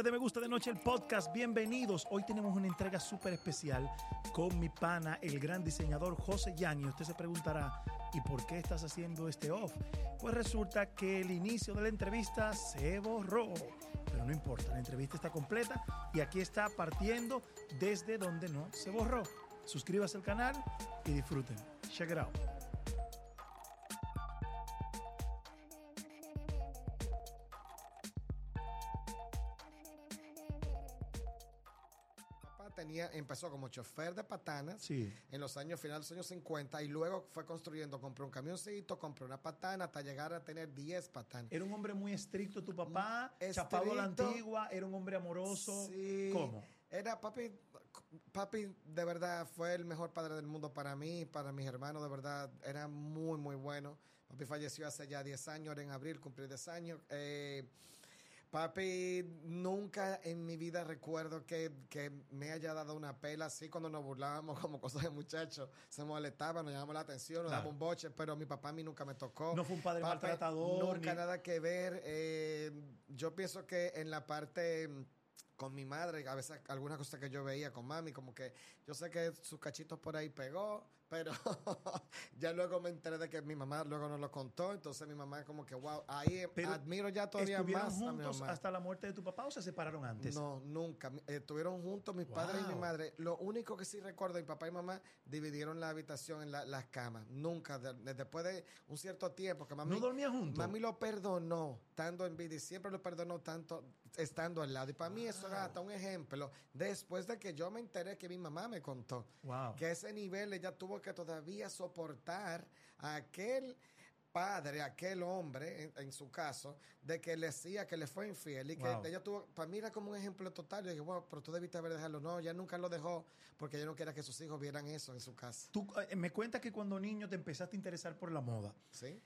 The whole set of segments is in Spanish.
de Me Gusta de Noche, el podcast. Bienvenidos. Hoy tenemos una entrega súper especial con mi pana, el gran diseñador José Yang. Y usted se preguntará, ¿y por qué estás haciendo este off? Pues resulta que el inicio de la entrevista se borró. Pero no importa, la entrevista está completa y aquí está partiendo desde donde no se borró. Suscríbase al canal y disfruten. Check it out. Empezó como chofer de patanas Sí. en los años finales de los años 50 y luego fue construyendo, compró un camioncito, compró una patana hasta llegar a tener 10 patanas. Era un hombre muy estricto tu papá, Mm, chapado a la estricto. antigua, era un hombre amoroso. Sí. ¿Cómo? Era papi, papi de verdad fue el mejor padre del mundo para mí, para mis hermanos, de verdad, era muy, muy bueno. Papi falleció hace ya 10 años, ahora en abril, cumplí 10 años. Eh, papi, nunca en mi vida recuerdo que, que me haya dado una pela así cuando nos burlábamos como cosas de muchachos. Se molestaba, nos llamamos la atención, nos Claro. daba un boche, pero mi papá a mí nunca me tocó. No fue un padre Papi, maltratador, Nunca ni- nada que ver. eh, yo pienso que en la parte mm, con mi madre, a veces algunas cosas que yo veía con mami, como que yo sé que sus cachitos por ahí pegó, pero ya luego me enteré de que mi mamá luego nos lo contó, entonces mi mamá como que, wow, ahí Pero admiro ya todavía ¿Estuvieron más a mi juntos mamá. hasta la muerte de tu papá o se separaron antes? No, nunca. Estuvieron juntos mis padres y mi madre. Lo único que sí recuerdo, mi papá y mamá dividieron la habitación en la- las camas. Nunca. de- de- después de un cierto tiempo que mami... ¿No dormían juntos? Mami lo perdonó, estando en vida, y siempre lo perdonó tanto estando al lado. Y para mí eso era hasta un ejemplo. Después de que yo me enteré que mi mamá me contó. Wow. Que ese nivel ella tuvo que todavía soportar a aquel padre, aquel hombre, en, en su caso, de que le decía que le fue infiel y que Wow. ella tuvo, para mí era como un ejemplo total. Yo dije, wow, pero tú debiste haber dejado. No, ella nunca lo dejó porque ella no quería que sus hijos vieran eso en su casa. Tú eh, me cuentas que cuando niño te empezaste a interesar por la moda. ¿Sí?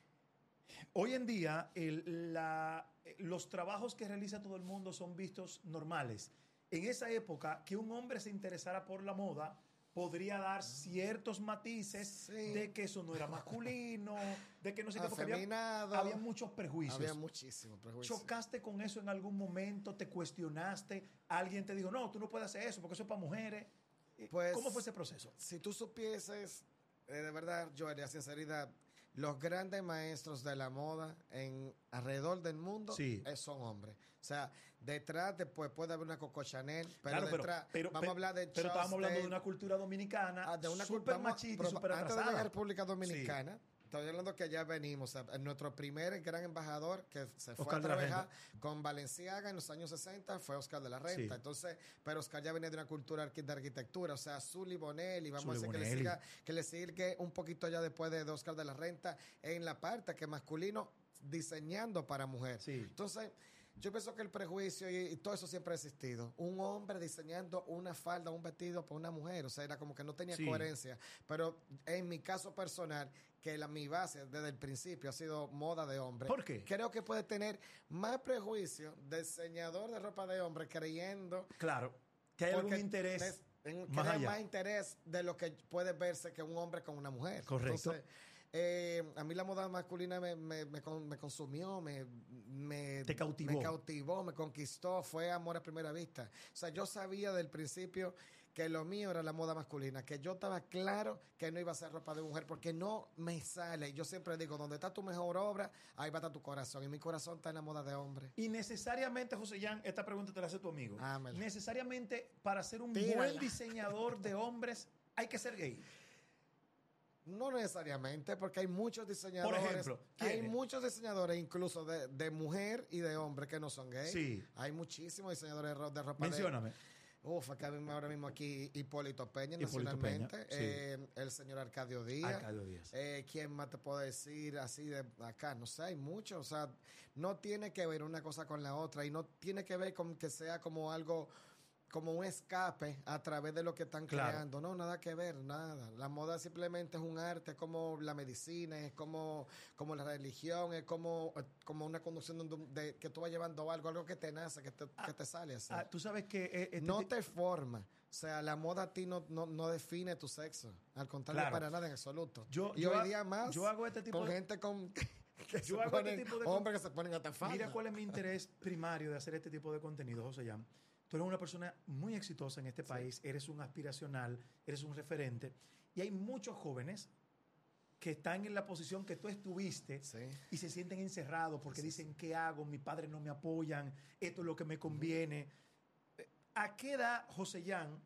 Hoy en día, el- la- los trabajos que realiza todo el mundo son vistos normales. En esa época, que un hombre se interesara por la moda podría dar ciertos matices Sí. de que eso no era masculino, de que no sé qué, porque había, muchos prejuicios. Había muchísimo prejuicio. ¿Chocaste con eso en algún momento? ¿Te cuestionaste? ¿Alguien te dijo, no, tú no puedes hacer eso porque eso es para mujeres? Pues- ¿Cómo fue ese proceso? Si tú supieses, eh, de verdad, yo haría sinceridad, los grandes maestros de la moda en alrededor del mundo Sí. son hombres. O sea, detrás después puede haber una Coco Chanel, pero Claro, detrás pero- vamos a hablar de pero estábamos hablando de una cultura dominicana ah, de una cultura machista antes de la República Dominicana. Estoy hablando que ya venimos. o sea, nuestro primer gran embajador que se fue Oscar a trabajar con Valenciaga en los años 60 fue Oscar de la Renta. Sí. Entonces, pero Oscar ya venía de una cultura de arquitectura, o sea, Zully Bonelli, vamos Zully a decir que le siga que le sigue un poquito ya después de, de Oscar de la Renta en la parte que masculino diseñando para mujer. Sí. Entonces, yo pienso que el prejuicio y, y todo eso siempre ha existido. Un hombre diseñando una falda, un vestido para una mujer, o sea, era como que no tenía Sí. coherencia. Pero en mi caso personal, que la, mi base desde el principio ha sido moda de hombre. ¿Por qué? Creo que puede tener más prejuicio diseñador de ropa de hombre creyendo Claro, que hay algún interés des- en- más allá. más interés de lo que puede verse que un hombre con una mujer. Correcto. Entonces, eh, a mí la moda masculina me, me, me, me consumió, me, me, Te cautivó. me cautivó, me conquistó, fue amor a primera vista. O sea, yo sabía del principio que lo mío era la moda masculina, que yo estaba claro que no iba a ser ropa de mujer porque no me sale. Yo siempre digo, donde está tu mejor obra, ahí va a estar tu corazón. Y mi corazón está en la moda de hombre. Y necesariamente, José Jan, esta pregunta te la hace tu amigo. Ámela. Necesariamente, para ser un Tírala. buen diseñador de hombres, hay que ser gay. No necesariamente, porque hay muchos diseñadores. Por ejemplo, hay muchos diseñadores, incluso de, de mujer y de hombre, que no son gays. Sí. Hay muchísimos diseñadores de, ro- de ropa. de- Mencióname. Uf, acá mismo, ahora mismo aquí Hipólito Peña, Hipólito nacionalmente. Peña, sí. Eh, el señor Arcadio Díaz. Arcadio Díaz. Eh, ¿Quién más te puedo decir así de acá? No sé, hay muchos. O sea, no tiene que ver una cosa con la otra y no tiene que ver con que sea como algo como un escape a través de lo que están Claro. creando. No, nada que ver, nada. La moda simplemente es un arte, es como la medicina, es como, como la religión, es como, como una conducción de, de- que tú vas llevando algo, algo que te nace, que te, que te sale así. Ah, Tú sabes que... eh, este no te forma. O sea, la moda a ti no, no, no define tu sexo. Al contrario, Claro. para nada en absoluto. Yo- y yo hoy ha- día más yo hago este tipo con de- gente con que Yo hago este tipo de hombres que se ponen hasta falda. Mira cuál es mi interés primario de hacer este tipo de contenido, José Jan. Tú eres una persona muy exitosa en este país, eres un aspiracional, eres un referente, y hay muchos jóvenes que están en la posición que tú estuviste Sí. y se sienten encerrados porque dicen, ¿qué hago? Mis padres no me apoyan, esto es lo que me conviene. Eh, ¿A qué edad José Jan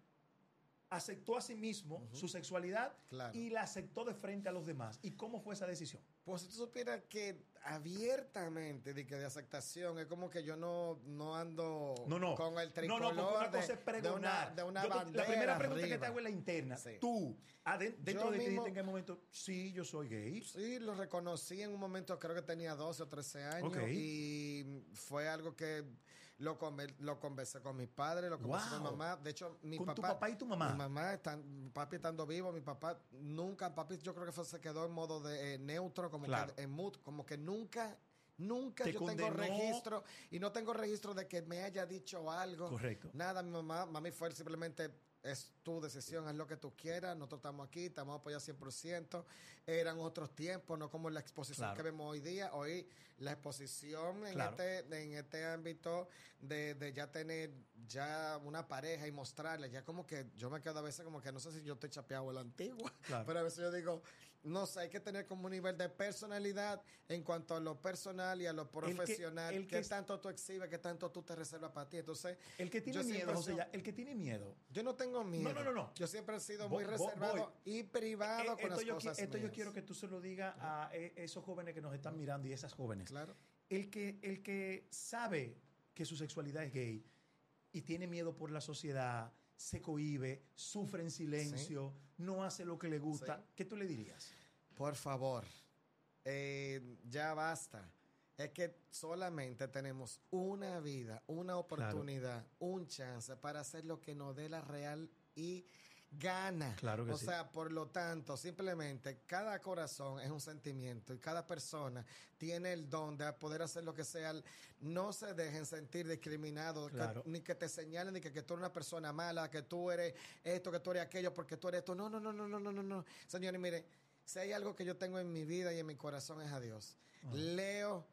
aceptó a sí mismo su sexualidad Claro. y la aceptó de frente a los demás? ¿Y cómo fue esa decisión? Pues si tú supieras que abiertamente de que de aceptación es como que yo no, no ando No, no. con el No, tricolor no, porque una de, cosa es de pregonar. una, de una Yo te- bandera la primera pregunta que te hago es la interna. Sí. Tú, dentro Yo de ti dijiste en qué momento, sí, yo soy gay. Sí, lo reconocí en un momento, creo que tenía 12 o 13 años. Ok. Y fue algo que lo, conver- lo conversé con mi padre, lo conversé con mi mamá. De hecho, mi Con papá. tu papá y tu mamá. Mi mamá, están, papi estando vivo, mi papá nunca, papi yo creo que fue, se quedó en modo de eh, neutro, como Claro. que en mood, como que nunca. Nunca Te yo tengo registro y no tengo registro de que me haya dicho algo. Correcto. Nada, mi mamá, mami fue simplemente, es tu decisión, haz lo que tú quieras, nosotros estamos aquí, estamos apoyados 100%. Eran otros tiempos, no como la exposición Claro. que vemos hoy día. Hoy la exposición en, Claro. este, en este ámbito de, de ya tener ya una pareja y mostrarle, ya como que yo me quedo a veces como que no sé si yo estoy chapeado a la antigua, Claro. pero a veces yo digo, no sé, hay que tener como un nivel de personalidad en cuanto a lo personal y a lo profesional. el que ¿Qué es- tanto tú exhibes? ¿Qué tanto tú te reservas para ti? Entonces, El que tiene miedo, José el que tiene miedo. yo no tengo miedo. no, no, no. Yo siempre he sido muy reservado voy. y privado Eh, con esto las yo, cosas esto yo quiero que tú se lo digas a eh, esos jóvenes que nos están mirando y esas jóvenes. Claro. El que, el que sabe que su sexualidad es gay y tiene miedo por la sociedad, se cohíbe, sufre en silencio, no hace lo que le gusta, Sí. ¿qué tú le dirías? Por favor, eh, ya basta. Es que solamente tenemos una vida, una oportunidad, un chance para hacer lo que nos dé la real y gana. Claro que o sí. sea, por lo tanto, simplemente cada corazón es un sentimiento y cada persona tiene el don de poder hacer lo que sea. No se dejen sentir discriminados, Claro. ni que te señalen, ni que, que tú eres una persona mala, que tú eres esto, que tú eres aquello, porque tú eres esto. No, no, no, no, no, no, no, no. Señores, mire, si hay algo que yo tengo en mi vida y en mi corazón es a Dios. Leo,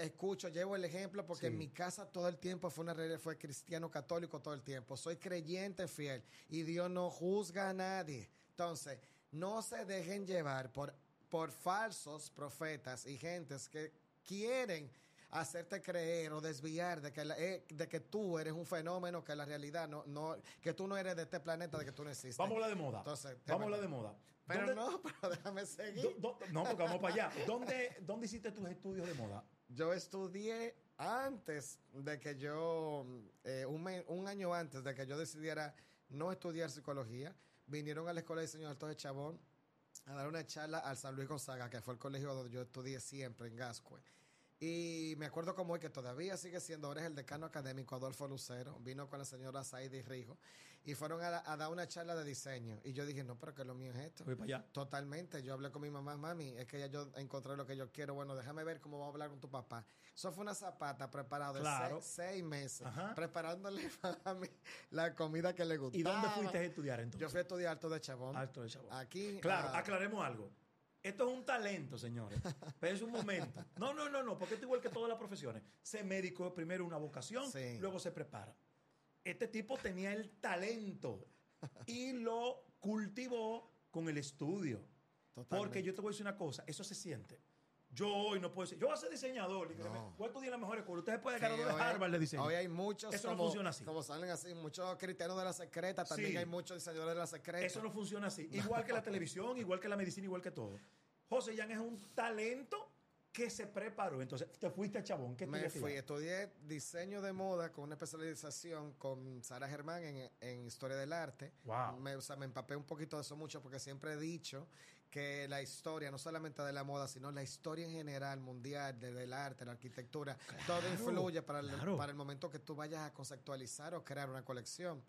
escucho, llevo el ejemplo porque. Sí. en mi casa todo el tiempo fue una realidad, fue cristiano católico todo el tiempo. Soy creyente fiel y Dios no juzga a nadie. Entonces, no se dejen llevar por, por falsos profetas y gentes que quieren hacerte creer o desviar de que, la- eh, de que tú eres un fenómeno que la realidad no, no, que tú no eres de este planeta, de que tú no existes. Vamos a hablar de moda. Entonces, vamos a hablar de moda. Pero ¿Dónde- no, pero déjame seguir. do- do- no, porque vamos para allá. ¿Dónde, ¿Dónde hiciste tus estudios de moda? Yo estudié antes de que yo, eh, un, me- un año antes de que yo decidiera no estudiar psicología, vinieron a la Escuela de Diseño de Chabón a dar una charla al San Luis Gonzaga, que fue el colegio donde yo estudié siempre, en Gascue. Y me acuerdo como hoy que todavía sigue siendo, ahora es el decano académico Adolfo Lucero, vino con la señora Saidi Rijo, y fueron a, a dar una charla de diseño. Y yo dije, no, pero que lo mío es esto. Voy para allá. Totalmente. Yo hablé con mi mamá, mami, es que ya yo encontré lo que yo quiero. Bueno, déjame ver cómo voy a hablar con tu papá. Eso fue una zapata preparada Claro. seis, seis meses, Ajá. preparándole a mí la comida que le gustaba. ¿Y dónde fuiste a estudiar entonces? Yo fui a estudiar Alto de Chabón. Alto de Chabón. Aquí. Claro, aclaremos algo. Esto es un talento, señores. Pero es un momento. No, no, no, no, porque esto es igual que todas las profesiones. Ser médico es primero una vocación, Sí. luego se prepara. Este tipo tenía el talento y lo cultivó con el estudio. totalmente. Porque yo te voy a decir una cosa, eso se siente. Yo hoy no puedo decir, yo voy a ser diseñador, y No. me- voy a estudiar en la mejor escuela. Ustedes pueden Sí, ganar de hoy- Harvard de diseño. Hoy hay muchos. Eso no funciona así. Como salen así, muchos cristianos de la secreta. También Sí. hay muchos diseñadores de la secreta. Eso no funciona así. Igual que la televisión, igual que la medicina, igual que todo. José Jan es un talento que se preparó. Entonces, te fuiste a Chabón. ¿Qué Me fui, estudié diseño de moda con una especialización con Sara Germán en, en historia del arte. Wow. Me, o sea, me empapé un poquito de eso mucho porque siempre he dicho que la historia, no solamente de la moda, sino la historia en general, mundial, de- del arte, la arquitectura, todo influye para el, claro. para el momento que tú vayas a conceptualizar o crear una colección.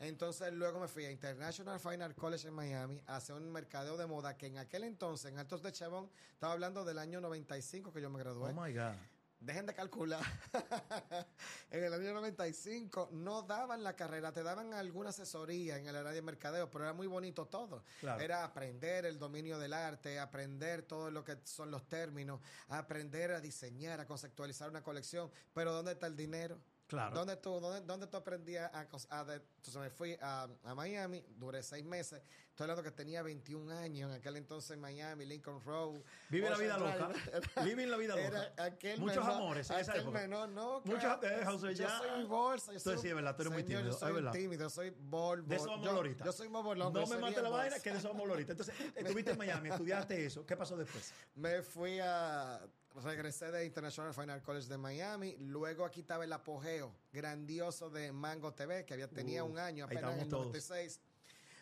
Entonces luego me fui a International Fine Art College en Miami a hacer un mercadeo de moda que en aquel entonces, en Altos de Chabón, estaba hablando del año 95 que yo me gradué. Oh my God. Dejen de calcular. en el año 95 no daban la carrera, te daban alguna asesoría en el área de mercadeo, pero era muy bonito todo. Claro. Era aprender el dominio del arte, aprender todo lo que son los términos, aprender a diseñar, a conceptualizar una colección. Pero ¿dónde está el dinero? Claro. ¿Dónde tú, dónde, dónde tú aprendías a, a de- Entonces me fui a, a Miami, duré seis meses. Estoy hablando que tenía 21 años en aquel entonces en Miami, Lincoln Road. Vive la vida loca. Drive. Living la vida Era loca. aquel Muchos menor- amores en esa aquel época. menor, no, Muchos- eh, José, yo ya- soy bolsa. Yo soy, sí, es verdad, tú eres muy tímido, Yo soy es verdad. tímido, soy bol, De eso vamos yo, ahorita. yo soy bobolón. No yo me mate la vaina, que de eso vamos ahorita. Entonces, estuviste en Miami, estudiaste eso. ¿Qué pasó después? Me fui a. Regresé de International Fine Art College de Miami. Luego aquí estaba el apogeo grandioso de Mango TV, que había, tenía Uh, un año, apenas en el estábamos todos. 96.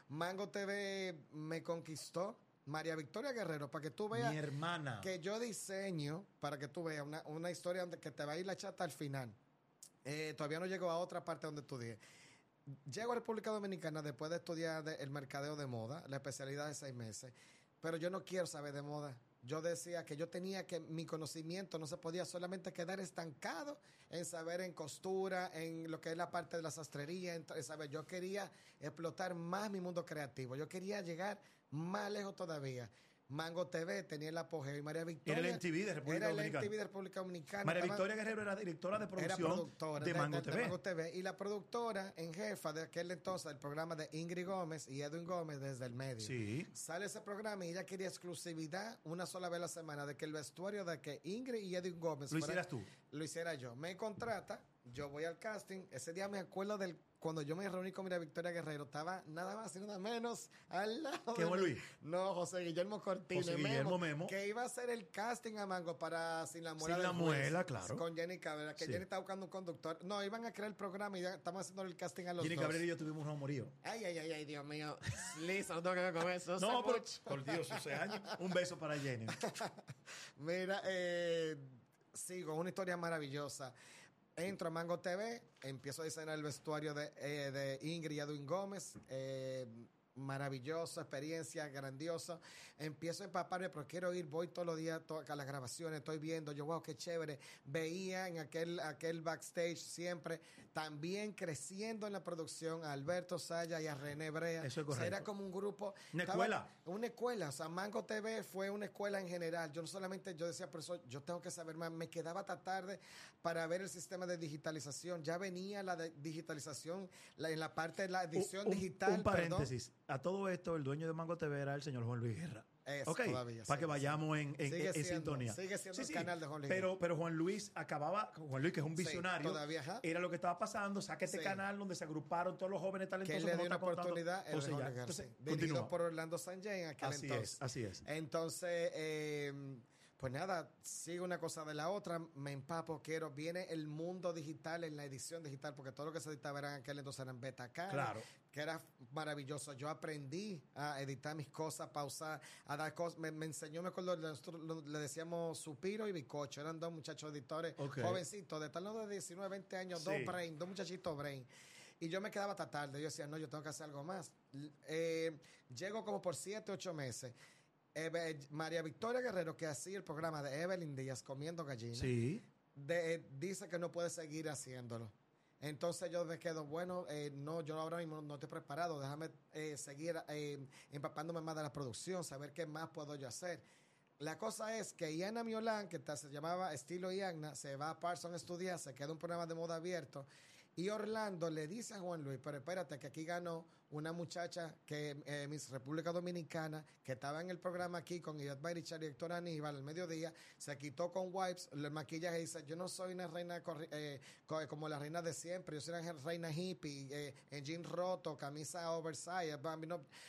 Mango TV me conquistó. María Victoria Guerrero, para que tú veas Mi hermana. que yo diseño, para que tú veas una, una historia que te va a ir la chata al final. Eh, todavía no llego a otra parte donde estudié. Llego a República Dominicana después de estudiar de- el mercadeo de moda, la especialidad de seis meses, pero yo no quiero saber de moda. Yo decía que yo tenía que mi conocimiento no se podía solamente quedar estancado en saber en costura, en lo que es la parte de la sastrería, saber. Yo quería explotar más mi mundo creativo. Yo quería llegar más lejos todavía. Mango TV tenía el apogeo y María Victoria. Era el MTV de República era el Dominicana. MTV de República Dominicana. María Estaba- Victoria Guerrero era directora de era producción productora de Mango TV. Mango TV. Y la productora en jefa de aquel entonces del programa de Ingrid Gómez y Edwin Gómez desde el medio. Sí. Sale ese programa y ella quería exclusividad una sola vez a la semana de que el vestuario de que Ingrid y Edwin Gómez Lo hicieras tú. lo hiciera yo. Me contrata, yo voy al casting. Ese día me acuerdo del cuando yo me reuní con María Victoria Guerrero, estaba nada más y nada menos al lado ¿Qué de. Luis? No, José Guillermo Cortines. José Guillermo Memo. Que iba a hacer el casting a Mango para Sin la Muela Sin la Muela, claro. Con Jenny Cabrera, que Sí. Jenny estaba buscando un conductor. No, iban a crear el programa y ya estamos haciendo el casting a los Jenny dos. Cabrera y yo tuvimos un amorío. Ay, ay, ay, ay, Dios mío. Listo, no tengo que ver con eso. No, pero, por Dios, 11 años. Un beso para Jenny. Mira, eh, sigo, una historia maravillosa. Entro a Mango TV, empiezo a diseñar el vestuario de, eh, de Ingrid y Edwin Gómez. eh, maravillosa experiencia, grandiosa. Empiezo a empaparme, pero quiero ir, voy todos los días a las grabaciones, estoy viendo, yo, wow, qué chévere. Veía en aquel, aquel backstage siempre, también creciendo en la producción, a Alberto Saya y a René Brea. Eso es O sea, Era correcto. como un grupo. Una estaba- escuela. una escuela, o sea, Mango TV fue una escuela en general. Yo no solamente, yo decía, profesor, yo tengo que saber más. Me quedaba hasta tarde para ver el sistema de digitalización. Ya venía la de digitalización la- en la parte de la edición Un- digital. Un paréntesis. A todo esto, el dueño de Mango TV era el señor Juan Luis Guerra. Es ok, todavía, para que vayamos en, en- Sigue en siendo- sintonía. sigue siendo el canal de Juan Luis Pero, pero Juan Luis acababa, Juan Luis que es un Sí, visionario, todavía, era lo que estaba pasando, saca este canal donde se agruparon todos los jóvenes Que talentosos. él le dio una oportunidad. el de Juan ya. Entonces. Dirigido por Orlando Sanjay en aquel Así entonces. es, así es. Entonces, eh, pues nada, sigo una cosa de la otra, me empapo, quiero, viene el mundo digital en la edición digital, porque todo lo que se editaba era en aquel entonces eran beta Claro. que era maravilloso. Yo aprendí a editar mis cosas, pausar, a dar cosas, me, me enseñó, me acuerdo, nosotros lo- le decíamos Supiro y Bicocho, eran dos muchachos editores jovencitos, de tal de 19, 20 años, Sí. dos brain, dos muchachitos brain. Y yo me quedaba hasta tarde. Yo decía, no, yo tengo que hacer algo más. Eh, llego como por siete, ocho meses. Eve- María Victoria Guerrero, que hacía el programa de Evelyn Díaz comiendo gallinas, Sí. de- eh, dice que no puede seguir haciéndolo. Entonces yo me quedo, bueno, eh, no, yo ahora mismo no estoy preparado, déjame eh, seguir eh, empapándome más de la producción, saber qué más puedo yo hacer. La cosa es que Iana Miolán, que se llamaba Estilo Iana, se va a Parson a estudiar, se queda un programa de moda abierto. Y Orlando le dice a Juan Luis, pero espérate, que aquí ganó una muchacha que eh, Miss República Dominicana, que estaba en el programa aquí con Idat Barichar y Héctor Aníbal al mediodía, se quitó con wipes el maquillaje y dice, yo no soy una reina eh, co- como la reina de siempre, yo soy una reina hippie, eh, en jean roto, camisa oversize, a mí,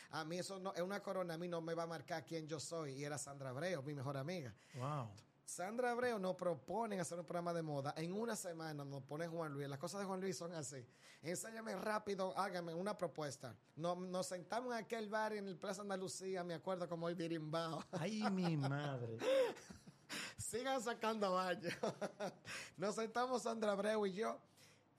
a mí eso no, es una corona, a mí no me va a marcar quién yo soy. Y era Sandra Abreu, mi mejor amiga. Wow. Sandra Abreu nos proponen hacer un programa de moda. En una semana nos pone Juan Luis. Las cosas de Juan Luis son así. Enséñame rápido, hágame una propuesta. Nos, nos sentamos en aquel bar en el Plaza Andalucía, me acuerdo como hoy Birimbao. Ay, mi madre. Sigan sacando baño. nos sentamos Sandra Abreu y yo.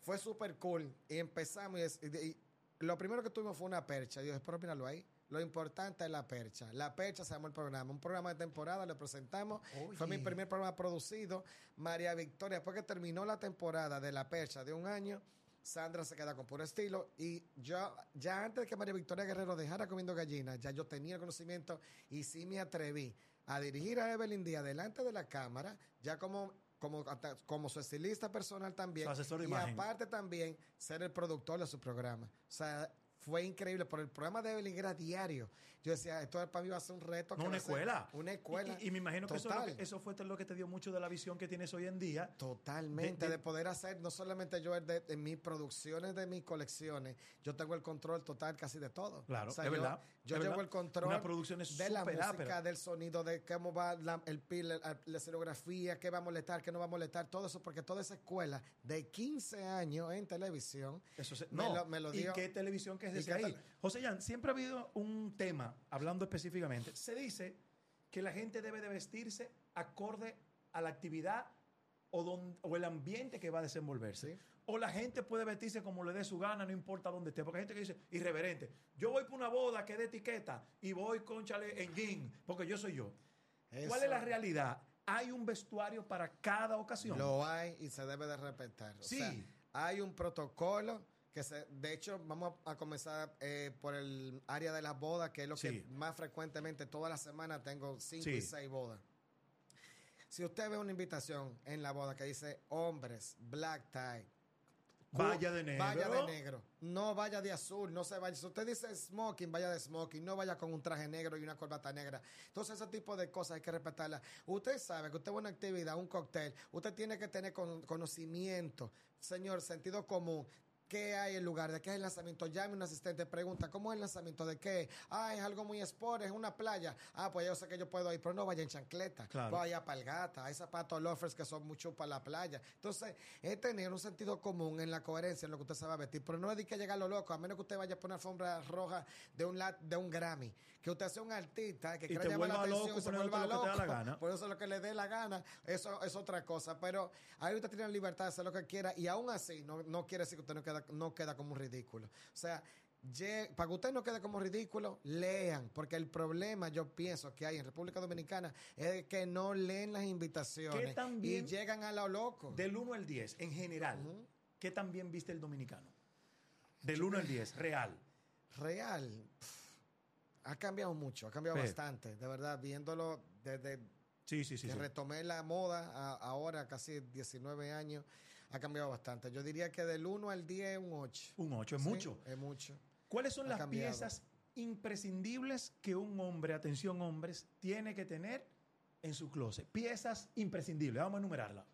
Fue súper cool. Y empezamos y, es- y- y lo primero que tuvimos fue una percha. Y yo dije, pero míralo ahí. Lo importante es la percha. La percha se llamó el programa. Un programa de temporada, lo presentamos. Fue mi primer programa producido. María Victoria, después que terminó la temporada de la percha de un año, Sandra se queda con puro estilo. Y yo, ya antes de que María Victoria Guerrero dejara comiendo gallinas, ya yo tenía el conocimiento y sí me atreví a dirigir a Evelyn Díaz delante de la cámara, ya como como, como su estilista personal también. y aparte también ser el productor de su programa. O sea, fue increíble, por el programa de Evelyn era diario. Yo decía, esto para mí va a ser un reto. No, una escuela. Una escuela. Y, me imagino que eso, eso, fue lo que te dio mucho de la visión que tienes hoy en día. Totalmente, de, poder hacer, no solamente yo de, en mis producciones, de mis colecciones, yo tengo el control total casi de todo. Claro, es verdad. Yo llevo el control de la música, del sonido, de cómo va el pil, la, escenografía, qué va a molestar, qué no va a molestar, todo eso, porque toda esa escuela de 15 años en televisión, eso no, me, lo, dio. ¿Y qué televisión que ahí? José Jan, siempre ha habido un tema, hablando específicamente, se dice que la gente debe de vestirse acorde a la actividad o, o el ambiente que va a desenvolverse. O la gente puede vestirse como le dé su gana, no importa dónde esté. Porque hay gente que dice, irreverente, yo voy por una boda que de etiqueta y voy con chale en jean, porque yo soy yo. ¿Cuál es la realidad? ¿Hay un vestuario para cada ocasión? Lo hay y se debe de respetar. sí. hay un protocolo que se, de hecho vamos a comenzar eh, por el área de las bodas, que es lo que más frecuentemente toda la semana tengo cinco y seis bodas. Si usted ve una invitación en la boda que dice hombres, black tie, Vaya de negro. Vaya de negro. No vaya de azul, no se vaya. Si usted dice smoking, vaya de smoking. No vaya con un traje negro y una corbata negra. Entonces, ese tipo de cosas hay que respetarlas. Usted sabe que usted va a una actividad, un cóctel. Usted tiene que tener conocimiento, señor, sentido común qué hay en lugar, de qué es el lanzamiento. Llame un asistente, pregunta, ¿cómo es el lanzamiento? ¿De qué? Ah, es algo muy sport, es una playa. Ah, pues yo sé que yo puedo ir, pero no vaya en chancleta. Vaya palgata. Hay zapatos loafers que son mucho para la playa. Entonces, es tener un sentido común en la coherencia en lo que usted se va a vestir. Pero no es de que llegar a lo loco, a menos que usted vaya a poner alfombra roja de un, de un Grammy. Que usted sea un artista que quiera llamar la atención, se vuelva loco. Por eso lo que le dé la gana, eso es otra cosa. Pero ahí usted tiene la libertad de hacer lo que quiera y aún así no, no quiere decir que usted no queda no queda como un ridículo. O sea, para que usted no quede como ridículo, lean, porque el problema yo pienso que hay en República Dominicana es que no leen las invitaciones y llegan a lo loco. Del 1 al 10, en general, ¿qué también viste el dominicano? Del 1 al 10, real. Real. ha cambiado mucho, ha cambiado bastante, de verdad, viéndolo desde sí, sí, sí, que retomé la moda ahora, casi 19 años ha cambiado bastante. Yo diría que del 1 al 10 un 8. Un 8, es mucho. Es mucho. ¿Cuáles son las piezas imprescindibles que un hombre, atención hombres, tiene que tener en su closet? Piezas imprescindibles, vamos a enumerarla.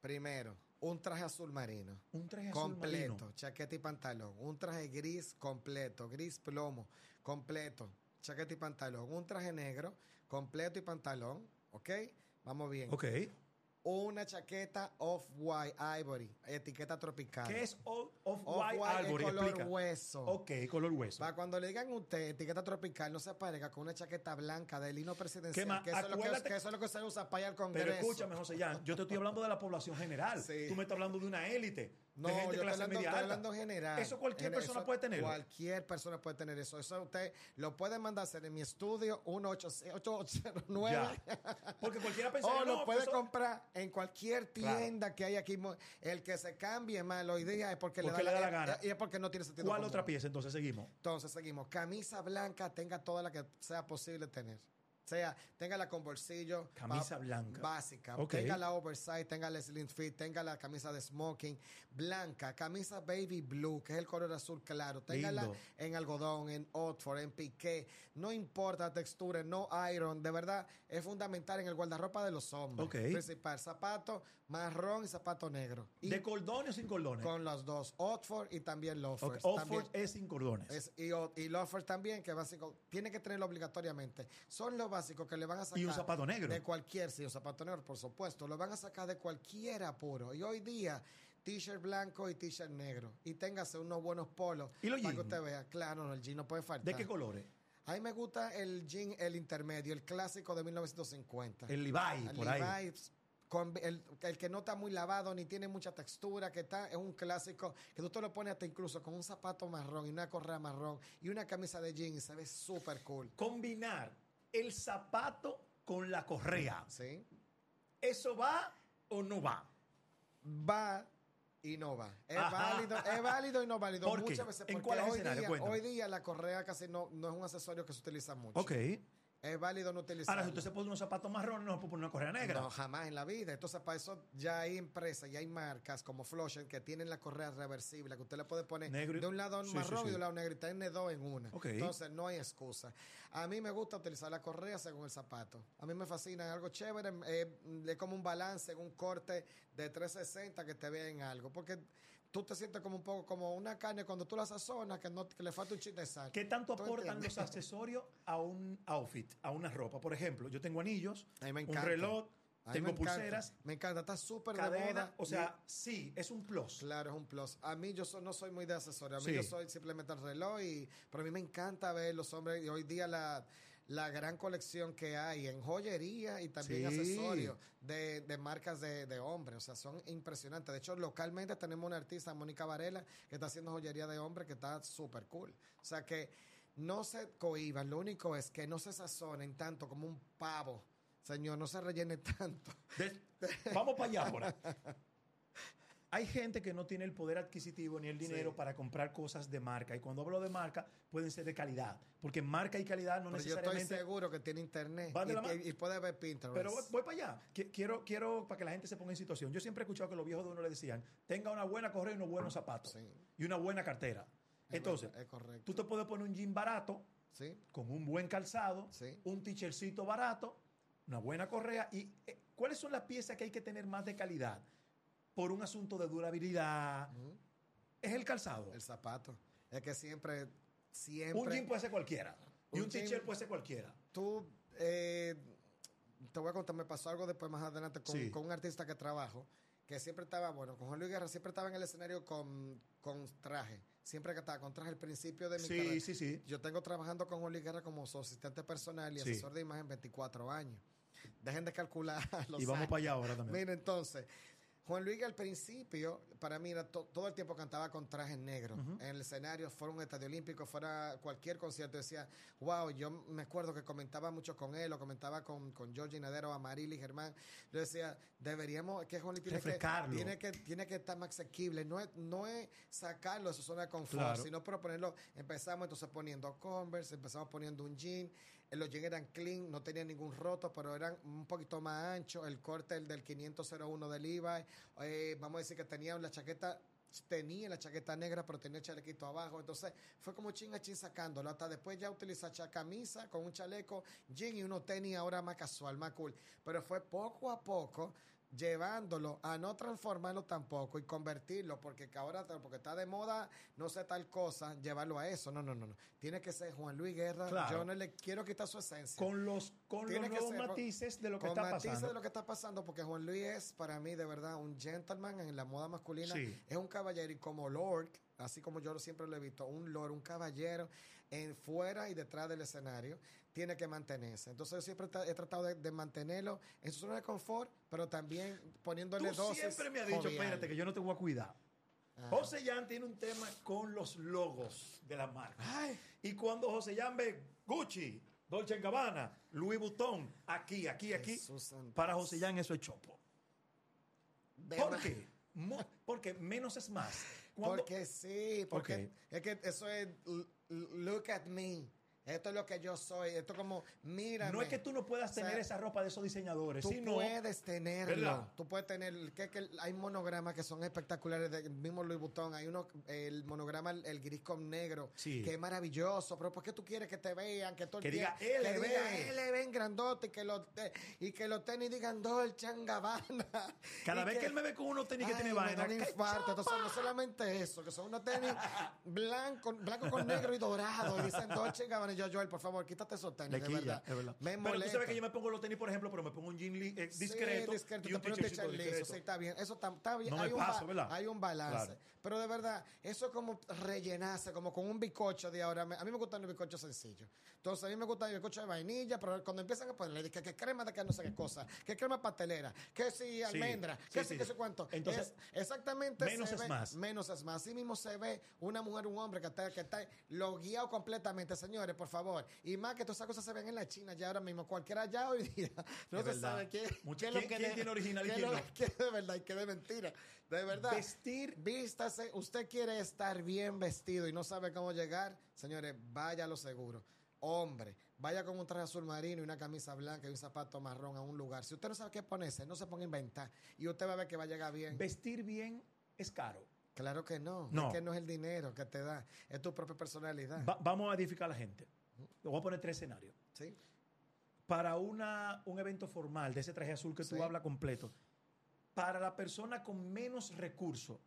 Primero, un traje azul marino. Un traje azul completo, marino. chaqueta y pantalón. Un traje gris completo, gris plomo, completo, chaqueta y pantalón. Un traje negro, completo y pantalón, ¿ok? Vamos bien. Ok una chaqueta off-white ivory, etiqueta tropical. ¿Qué es off-white ivory? color hueso. Ok, color hueso. Para cuando le digan a usted etiqueta tropical, no se aparezca con una chaqueta blanca de lino presidencial. Que eso, es lo que, eso es lo que se usa para ir al Congreso. Pero escúchame, José Jan, yo te estoy hablando de la población general. Tú me estás hablando de una élite. No, de gente yo estoy hablando, estoy hablando general. Eso cualquier persona puede tener. Cualquier persona puede tener eso. Eso usted lo puede mandar hacer en mi estudio 1809. Porque cualquiera pensaría, O lo puede comprar en cualquier tienda que hay aquí. El que se cambie mal hoy día es porque, le, da, la, gana. Y es porque no tiene sentido. ¿Cuál otra pieza? Entonces seguimos. Entonces seguimos. Camisa blanca, tenga toda la que sea posible tener sea, tenga la con bolsillo. Camisa blanca. Básica. Tenga la oversize, tenga la slim fit, tenga la camisa de smoking blanca. Camisa baby blue, que es el color azul claro. Téngala en algodón, en Oxford, en piqué. No importa la textura, no iron. De verdad, es fundamental en el guardarropa de los hombres. Principal. Zapato marrón y zapato negro. ¿De cordones o sin cordones? Con los dos. Oxford y también loafers. Oxford es sin cordones. y, y loafers también, que básico, tiene que tenerlo obligatoriamente. Son los que le van a sacar. Y un zapato negro. De cualquier, sí, un zapato negro, por supuesto. Lo van a sacar de cualquier apuro. Y hoy día, t-shirt blanco y t-shirt negro. Y téngase unos buenos polos. ¿Y los Para que usted vea. Claro, no, el jean no puede faltar. ¿De qué colores? A mí me gusta el jean, el intermedio, el clásico de 1950. El Levi, por ahí. con el, el que no está muy lavado ni tiene mucha textura, que está, es un clásico, que tú te lo pones hasta incluso con un zapato marrón y una correa marrón y una camisa de jeans y se ve súper cool. Combinar el zapato con la correa. ¿Sí? ¿Eso va o no va? Va y no va. Es Ajá. válido, es válido y no válido. ¿Por qué? Muchas veces ¿En porque cuáles hoy día, Cuéntame. hoy día la correa casi no, no es un accesorio que se utiliza mucho. Ok. Es válido no utilizarlo. Ahora, si usted se pone unos zapatos marrones, no se puede poner una correa negra. No, jamás en la vida. Entonces, para eso ya hay empresas y hay marcas como Flusher que tienen la correa reversible, que usted le puede poner Negro y- de un lado Sí, marrón sí, sí. y de un lado negro y tiene dos en una. Entonces, no hay excusa. A mí me gusta utilizar la correa según el zapato. A mí me fascina algo chévere. eh, es como un balance, un corte de 360 que te vea en algo. Porque tú te sientes como un poco como una carne cuando tú la sazonas que, no, que le falta un chiste de sal. ¿Qué tanto ¿Tú aportan entiendes? los accesorios a un outfit, a una ropa? Por ejemplo, yo tengo anillos, me un reloj, tengo me encanta. pulseras, Me encanta, está súper de moda. O y- sea, sí, es un plus. Claro, es un plus. A mí yo so- no soy muy de accesorio, a mí Sí. yo soy simplemente el reloj, y, pero a mí me encanta ver los hombres y hoy día la, la gran colección que hay en joyería y también Sí. accesorios de, de marcas de, de hombres, o sea, son impresionantes. De hecho, localmente tenemos una artista, Mónica Varela, que está haciendo joyería de hombre que está súper cool. O sea que no se cohiban, lo único es que no se sazonen tanto como un pavo. Señor, no se rellene tanto. De- vamos para allá ahora. Hay gente que no tiene el poder adquisitivo ni el dinero Sí. para comprar cosas de marca. Y cuando hablo de marca, pueden ser de calidad. Porque marca y calidad no Pero yo estoy necesariamente. seguro que tiene internet y, y- puede ver Pinterest. Pero voy, voy para allá. Qui- Quiero, quiero para que la gente se ponga en situación. Yo siempre he escuchado que los viejos de uno le decían: tenga una buena correa y unos buenos zapatos. Sí. Y una buena cartera. Es Entonces, correcto. tú te puedes poner un jean barato, Sí, con un buen calzado, un t-shirtcito barato, una buena correa. ¿Y eh, cuáles son las piezas que hay que tener más de calidad? Por un asunto de durabilidad. Es el calzado. el zapato. Es que siempre, siempre. un jean puede ser cualquiera. Y Un t-shirt puede ser cualquiera. Tú, eh, te voy a contar, me pasó algo después más adelante con, Sí. con un artista que trabajo, que siempre estaba, bueno, con Juan Luis Guerra, siempre estaba en el escenario con, con traje. Siempre que estaba con traje al principio de mi Sí, carrera. sí, sí. Yo tengo trabajando con Juan Luis Guerra como su asistente personal y Sí. asesor de imagen 24 años. Dejen de calcular los Y vamos años. para allá ahora también. Mira, entonces, Juan Luis al principio, para mí, era to- todo el tiempo cantaba con trajes negros. En el escenario, fuera un estadio olímpico, fuera cualquier concierto, decía, wow, yo me acuerdo que comentaba mucho con él, o comentaba con, con Georgie Nadero, Amarili, Germán. Yo decía, deberíamos, que Juan Luis tiene que, tiene que tiene que estar más asequible. No es, no es sacarlo de su zona de confort, Claro. sino proponerlo. Empezamos entonces poniendo Converse, empezamos poniendo un jean. Los jeans eran clean, no tenían ningún roto, pero eran un poquito más anchos. El corte el del 501 del Levi. eh, vamos a decir que tenía la chaqueta tenía la chaqueta negra, pero tenía el chalequito abajo. Entonces fue como chin a chin sacándolo. Hasta después ya utilizar camisa con un chaleco, jean y unos tenis ahora más casual, más cool. Pero fue poco a poco llevándolo a no transformarlo tampoco y convertirlo, porque que ahora, porque está de moda, no sé tal cosa, llevarlo a eso. No, no, no, no. Tiene que ser Juan Luis Guerra. Claro. Yo no le quiero quitar su esencia. Con los, con los Tiene que nuevos ser con- matices de lo que Con está matices pasando. de lo que está pasando, porque Juan Luis es para mí de verdad un gentleman en la moda masculina. Sí. Es un caballero y como Lord, así como yo siempre lo he visto, un Lord, un caballero en fuera y detrás del escenario, tiene que mantenerse. Entonces yo siempre he tratado de, de mantenerlo en su zona de confort, pero también poniéndole Tú dosis. siempre me has dicho, jovial. espérate, que yo no te voy a cuidar. José Jan tiene un tema con los logos de las marcas. Ay, Y cuando José Jan ve Gucci, Dolce Gabbana, Louis Vuitton, aquí, aquí, aquí, Jesús para José Jan eso es chopo. de ¿Por más. qué? Porque menos es más. Cuando- Porque sí, porque es que eso es look at me. Esto es lo que yo soy. Esto es como, mírame. no es que tú no puedas O sea, tener esa ropa de esos diseñadores, Tú sino puedes tenerlo. ¿Verdad? Tú puedes tener. Que, que hay monogramas que son espectaculares del mismo Louis Vuitton. Hay uno, el monograma, el, el gris con negro, Sí. que es maravilloso. Pero ¿por qué tú quieres que te vean? Que, todo el Que diga tiempo- que LV. diga LV en grandote y que, los, y que los tenis digan Dolce Gabbana. cada Y vez que, él me ve con unos tenis que Ay, tiene me vaina, da un ¡qué infarto. Entonces, no solamente eso, que son unos tenis blanco, blanco con negro y dorado. Y dicen Dolce Gabbana. Tenis, yo, Joel, por favor, quítate esos tenis, de verdad. es verdad. Me Pero tú sabes que yo me pongo los tenis, por ejemplo, pero me pongo un jean eh, discreto, Sí, discreto, y un t-shirt liso, discreto. sí, está bien. Eso está, está bien. No me hay, un paso, ¿verdad? hay un balance. Claro. Pero de verdad, eso es como rellenarse, como con un bizcocho de ahora. A mí me gustan los bizcochos sencillos. Entonces, a mí me gusta el bizcocho de vainilla, pero cuando empiezan a ponerle que, que crema de que no sé qué cosa, que crema pastelera, que si almendra, que sí, si sí. que sé cuánto. Entonces, Es- exactamente. menos se es ve- más. Menos es más. Así mismo se ve una mujer, un hombre que está, que está lo guiado completamente, señores, por favor. Y más que todas esas cosas se ven en la China ya ahora mismo. Cualquiera ya hoy día. No se sabe quién, Mucha- qué es lo quién- que quién de- tiene original y qué quién no. que de verdad y qué de mentira. De verdad. Vestir Usted quiere estar bien vestido y no sabe cómo llegar. Señores, vaya a lo seguro. Hombre, vaya con un traje azul marino y una camisa blanca y un zapato marrón a un lugar. Si usted no sabe qué ponerse, no se ponga a inventar. Y usted va a ver que va a llegar bien. Vestir bien es caro. Claro que no. No. Es que no es el dinero que te da, es tu propia personalidad. Va- vamos a edificar a la gente. Le voy a poner tres escenarios. ¿Sí? Para una, un evento formal de ese traje azul que tú hablas completo, para la persona con menos recursos,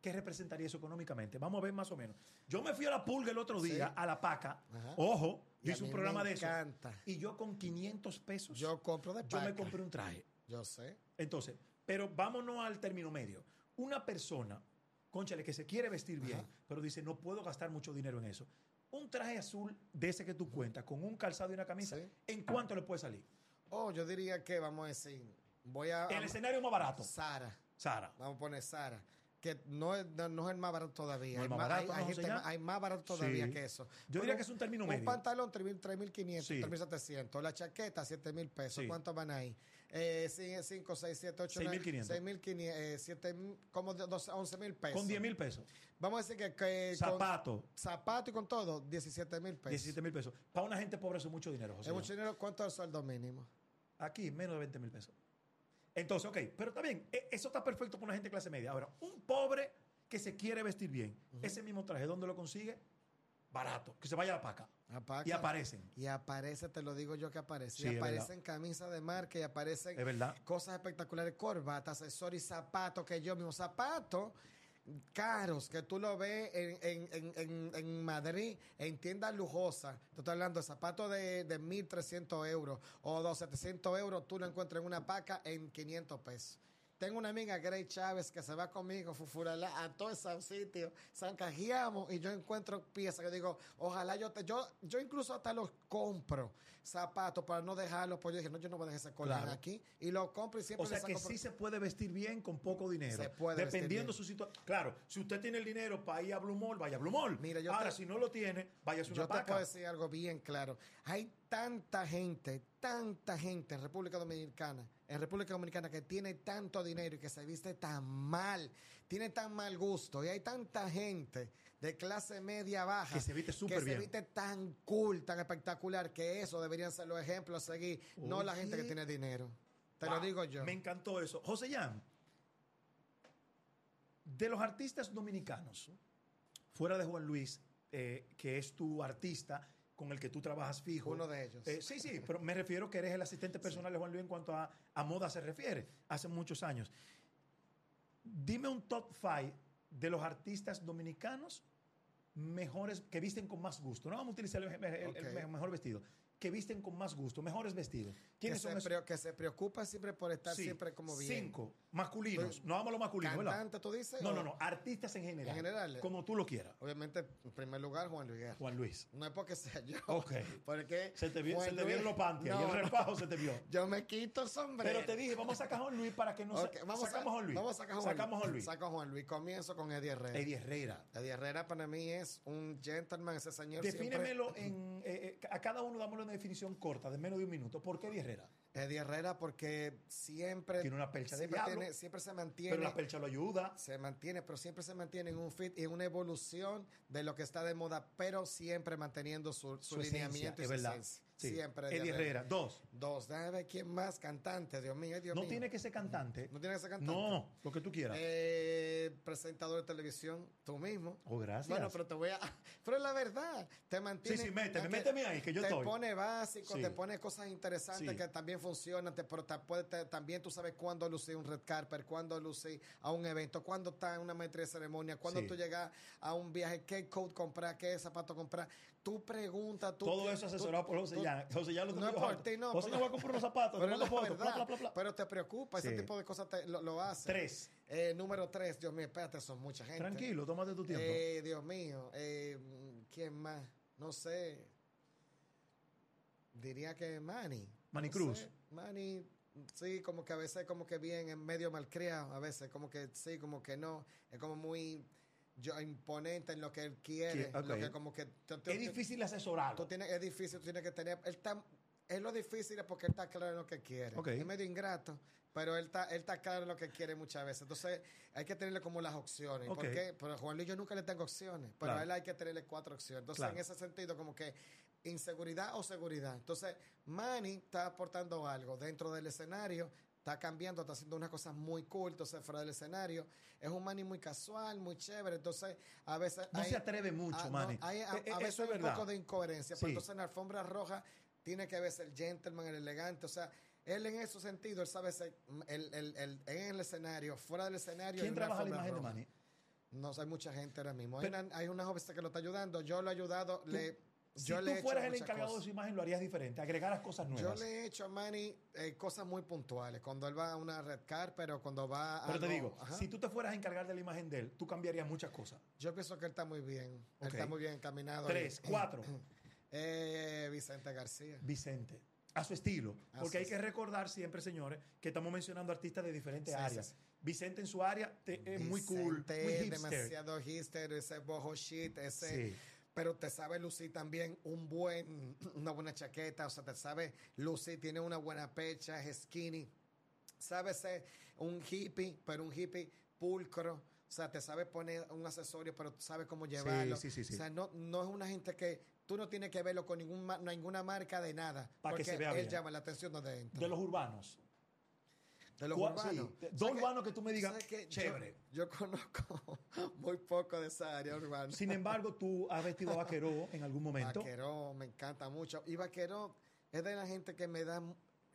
¿qué representaría eso económicamente? Vamos a ver más o menos. Yo me fui a la pulga el otro día, Sí. a la paca. Ajá. Ojo, yo hice un programa de eso. encanta. Y yo con 500 pesos, Yo compro de yo me paca. compré un traje. Yo sé. Entonces, pero vámonos al término medio. Una persona, conchale, que se quiere vestir bien, Ajá. pero dice, no puedo gastar mucho dinero en eso. Un traje azul de ese que tú cuentas, con un calzado y una camisa, Sí. ¿en cuánto le puede salir? Oh, yo diría que vamos a decir, voy a... El escenario más barato. Sara. Sara. Vamos a poner Sara. Que no es, no, es el más barato todavía. No hay, más barato, hay- hay ¿no, gente más- hay más barato todavía Sí. que eso. Yo Pero diría que es un término un medio. pantalón, 3.000, 3.500, Sí. 3.700. La chaqueta, 7.000 pesos. Sí. ¿Cuántos van ahí? Eh, 5, 6, 7, 8, 6.500. 6.500. Eh, 7, como de 12, 11.000 pesos. Con 10 mil pesos. Vamos a decir que, que Zapato, con zapato y con todo, 17 mil pesos. 17 mil pesos. Para una gente pobre eso es mucho dinero, José. Es mucho dinero. ¿Cuánto es el sueldo mínimo? Aquí, menos de 20 mil pesos. Entonces, ok, pero está bien, e- eso está perfecto para una gente de clase media. Ahora, un pobre que se quiere vestir bien, ese mismo traje, ¿dónde lo consigue? Barato, que se vaya a la paca. Apaca. Y aparecen. Y aparece, te lo digo yo que aparece. Sí, y aparecen camisas de marca y aparecen Es verdad. cosas espectaculares, corbatas, accesorios, zapatos que yo mismo, zapatos caros que tú lo ves en, en, en, en, Madrid, en tiendas lujosas. Te estoy hablando de zapatos de, de 1.300 euros o de 700 euros, tú lo encuentras en una paca en 500 pesos. Tengo una amiga, Grey Chávez, que se va conmigo fufurala, a todos esos sitios, zancajeamos y yo encuentro piezas que digo, ojalá yo te, yo, yo incluso hasta los compro zapatos para no dejarlos, pues yo dije, no, yo no voy a dejar ese collar Claro. aquí y lo compro y siempre O sea que por- sí se puede vestir bien con poco dinero. Se puede Dependiendo su situación. Claro, si usted tiene el dinero para ir a Blue Mall, vaya a Blue Mall. Mira, yo Ahora, te- si no lo tiene, vaya a su Yo una te paca. puedo decir algo bien claro. Hay tanta gente, tanta gente en República Dominicana, en República Dominicana que tiene tanto dinero y que se viste tan mal, tiene tan mal gusto. Y hay tanta gente de clase media baja Que se viste súper que bien. se viste tan cool, tan espectacular, que eso deberían ser los ejemplos a seguir, no la gente que tiene dinero. Te Wow, lo digo yo. Me encantó eso. José Jan, de los artistas dominicanos, fuera de Juan Luis, eh, que es tu artista con el que tú trabajas fijo. Uno de ellos. Eh, sí, sí, pero me refiero que eres el asistente personal de Juan Luis en cuanto a, a moda se refiere, hace muchos años. Dime un top five de los artistas dominicanos mejores, que visten con más gusto. No vamos a utilizar el, mejor vestido, que visten con más gusto, mejores vestidos. que, ¿Quiénes se son preo- que se preocupa siempre por estar Sí, siempre como bien. Cinco masculinos. Pues, no vamos a lo masculino, ¿verdad? ¿Cantante tú dices? No, o- no, no. Artistas en general. En general. Como tú lo quieras. Obviamente, en primer lugar, Juan Luis. Juan Luis. No es porque sea yo. Ok. Porque Se te, vio, se te vieron los panties. No, y el no. repajo se te vio. Yo me quito el sombrero. Pero te dije, vamos a sacar a Juan Luis para que no Ok, sa- vamos sacamos a Juan Luis. Vamos a sacar a Juan Sacamos Juan Luis. Saco a Juan Luis. Comienzo con Eddie Herrera. Eddie Herrera. Eddie Herrera para mí es un gentleman, ese señor Defínemelo en. eh, eh, a cada uno dámosle una definición corta, de menos de un minuto. ¿Por qué Eddie Herrera? Eddie Herrera porque siempre... Tiene una percha de siempre, diablo. tiene- siempre se Pero mantiene... la percha lo ayuda. se mantiene, pero siempre se mantiene en un fit y en una evolución de lo que está de moda, pero siempre manteniendo su, su, Su esencia, lineamiento y es su verdad. esencia. Sí. Siempre. Eddie Herrera. Dos. Dos. Déjame ver quién más. Cantante, Dios mío, Dios no mío. tiene que ser cantante. No tiene que ser cantante. No, lo que tú quieras. Eh, presentador de televisión, tú mismo. oh, gracias. Bueno, pero te voy a. Pero es la verdad. Te mantiene. Sí, sí, méteme, méteme ahí, que yo te estoy. pone básico, Sí. te pone cosas interesantes Sí. que también funcionan, te, pero te puede- te- también tú sabes cuándo lucir un red carpet, cuándo lucir a un evento, cuándo está en una maestría de ceremonia, cuándo Sí. tú llegas a un viaje, qué coat comprar, qué zapato comprar. Tú preguntas, tú. Todo eso tú- asesorado por José Jan. José Jan lo no es por ti, no. José pero- Jan va a comprar unos zapatos, pero fotos, verdad, bla, bla, bla, bla. Pero te preocupa, ese Sí. tipo de cosas te- lo, lo hace. Tres. Eh, número tres, Dios mío, espérate, son mucha gente. Tranquilo, tómate tu tiempo. Eh, Dios mío, eh, ¿quién más? No sé. Diría que Manny. Manny No Cruz. sé. Manny, sí, como que a veces como que bien en medio malcriado, a veces como que sí, como que no. Es como muy yo, imponente en lo que él quiere. Lo que como que tú- tú- es difícil asesorarlo. tú tienes, es difícil, tú tienes que tener. Él está, es lo difícil es porque él está claro en lo que quiere. Es medio ingrato, pero él está, él está claro en lo que quiere muchas veces. Entonces, hay que tenerle como las opciones. Ok. ¿Por qué? Pero Juan Luis yo nunca le tengo opciones, pero Claro. a él hay que tenerle cuatro opciones. Entonces, Claro. en ese sentido, como que inseguridad o seguridad. Entonces, Manny está aportando algo dentro del escenario. Está cambiando, está haciendo unas cosas muy cool, entonces fuera del escenario. Es un Manny muy casual, muy chévere. Entonces, a veces. No hay- se atreve mucho, Ah, no, Manny. hay- a, Eh, eh, a veces eso es hay un poco de incoherencia. Sí. Pero entonces en la alfombra roja tiene que verse el gentleman, el elegante. O sea, él en ese sentido, él sabe ser el, el, el- en el escenario, fuera del escenario. ¿Quién trabaja la imagen de roja. Manny? No sé, hay mucha gente ahora mismo. Hay, una, hay una joven que lo está ayudando. Yo lo he ayudado. le, Si yo tú le fueras el encargado cosas. de su imagen, lo harías diferente. Agregaras cosas Yo nuevas. le he hecho a Manny eh, cosas muy puntuales. Cuando él va a una red car, pero cuando va a. Pero te digo, Ajá. si tú te fueras a encargar de la imagen de él, tú cambiarías muchas cosas. Yo pienso que él está muy bien. Él está muy bien encaminado. Tres, Y- cuatro. Eh, Vicente García. Vicente. A su estilo. Porque hay que recordar siempre, señores, que estamos mencionando artistas de diferentes Sí, áreas. sí. Vicente en su área te- es muy cool, muy hipster. demasiado hipster, ese boho shit, ese. Pero te sabe lucir también un buen, una buena chaqueta, o sea, te sabe lucir, tiene una buena pecha, es skinny. Sabe ser un hippie, pero un hippie pulcro. O sea, te sabe poner un accesorio, pero tú sabes cómo llevarlo. sí, sí, sí. O sea, no, no es una gente que tú no tienes que verlo con ningún, ninguna marca de nada. Pa' que porque se vea él bien. llama la atención donde entra. De los urbanos. De los ¿Cuál- urbanos. sí, de- ¿Sabes dos urbanos que tú me digas, ¿Sabes qué? Yo- chévere. Yo, conozco muy poco de esa área urbana. Sin embargo, tú has vestido a vaqueró en algún momento. Vaqueró me encanta mucho. Y Vaqueró es de la gente que me da,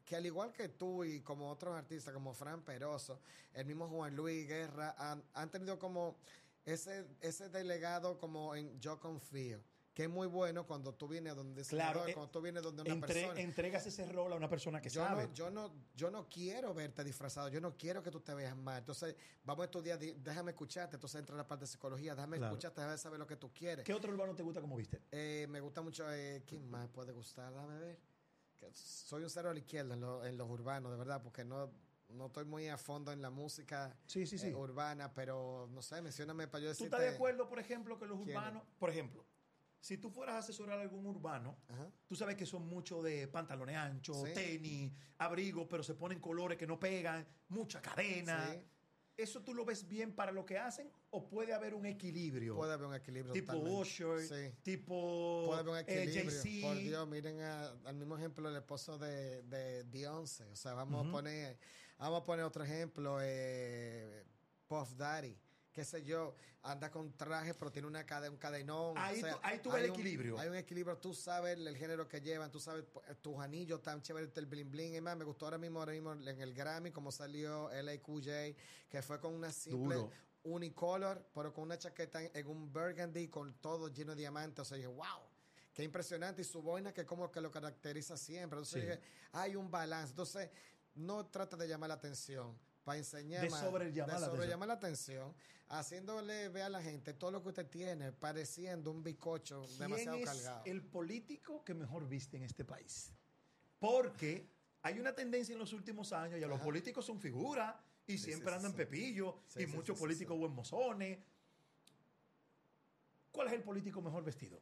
que al igual que tú y como otros artistas como Fran Peroso, el mismo Juan Luis Guerra, han, han tenido como ese, ese delegado como en Yo Confío. Que es muy bueno cuando tú vienes donde Claro, eh, cuando tú vienes donde una Entre- persona. entregas ese rol a una persona que yo sabe. no, yo no, yo no quiero verte disfrazado, yo no quiero que tú te veas mal. Entonces, vamos a estudiar, di- déjame escucharte. Entonces entra la parte de psicología, déjame Claro. escucharte, déjame saber lo que tú quieres. ¿Qué otro urbano te gusta como viste? Eh, me gusta mucho, eh, ¿quién más puede gustar? Dame ver. Que soy un cero a la izquierda en, lo- en los urbanos, de verdad, porque no, no estoy muy a fondo en la música Sí, sí, sí. eh, urbana, pero no sé, mencióname para yo ¿Tú decirte. estás de acuerdo, por ejemplo, que los urbanos, por ejemplo, si tú fueras a asesorar a algún urbano, Ajá. tú sabes que son mucho de pantalones anchos, Sí. tenis, abrigos, pero se ponen colores que no pegan, mucha cadena. Sí, ¿Eso tú lo ves bien para lo que hacen o puede haber un equilibrio? puede haber un equilibrio. tipo. Usher, Sí. tipo Puede haber un eh, equilibrio. Por Dios, miren a- al mismo ejemplo el esposo de, de Beyoncé. O sea, vamos a poner, vamos a poner otro ejemplo, eh, Puff Daddy. Qué sé yo, anda con traje, pero tiene una cade- un cadenón. Ahí o sea, tú- ahí tú ves hay el un- equilibrio. Hay un equilibrio, tú sabes el, el género que llevan, tú sabes pu- tus anillos tan chéveres, el bling bling. Es más, me gustó ahora mismo, ahora mismo en el Grammy, como salió LAQJ, que fue con una simple Duro. unicolor, pero con una chaqueta en, en un burgundy con todo lleno de diamantes. O sea, dije, wow, qué impresionante. Y su boina que como que lo caracteriza siempre. Entonces Sí. dije, hay un balance. Entonces, no trata de llamar la atención. Para enseñar De sobrellamar de la sobrellamar la atención, haciéndole ver a la gente todo lo que usted tiene, pareciendo un bicocho ¿Quién demasiado es cargado. el político que mejor viste en este país? Porque hay una tendencia en los últimos años, y a los Ajá. políticos son figuras, y Sí, siempre sí, andan sí. pepillo, y muchos políticos buen mozones. ¿Cuál es el político mejor vestido?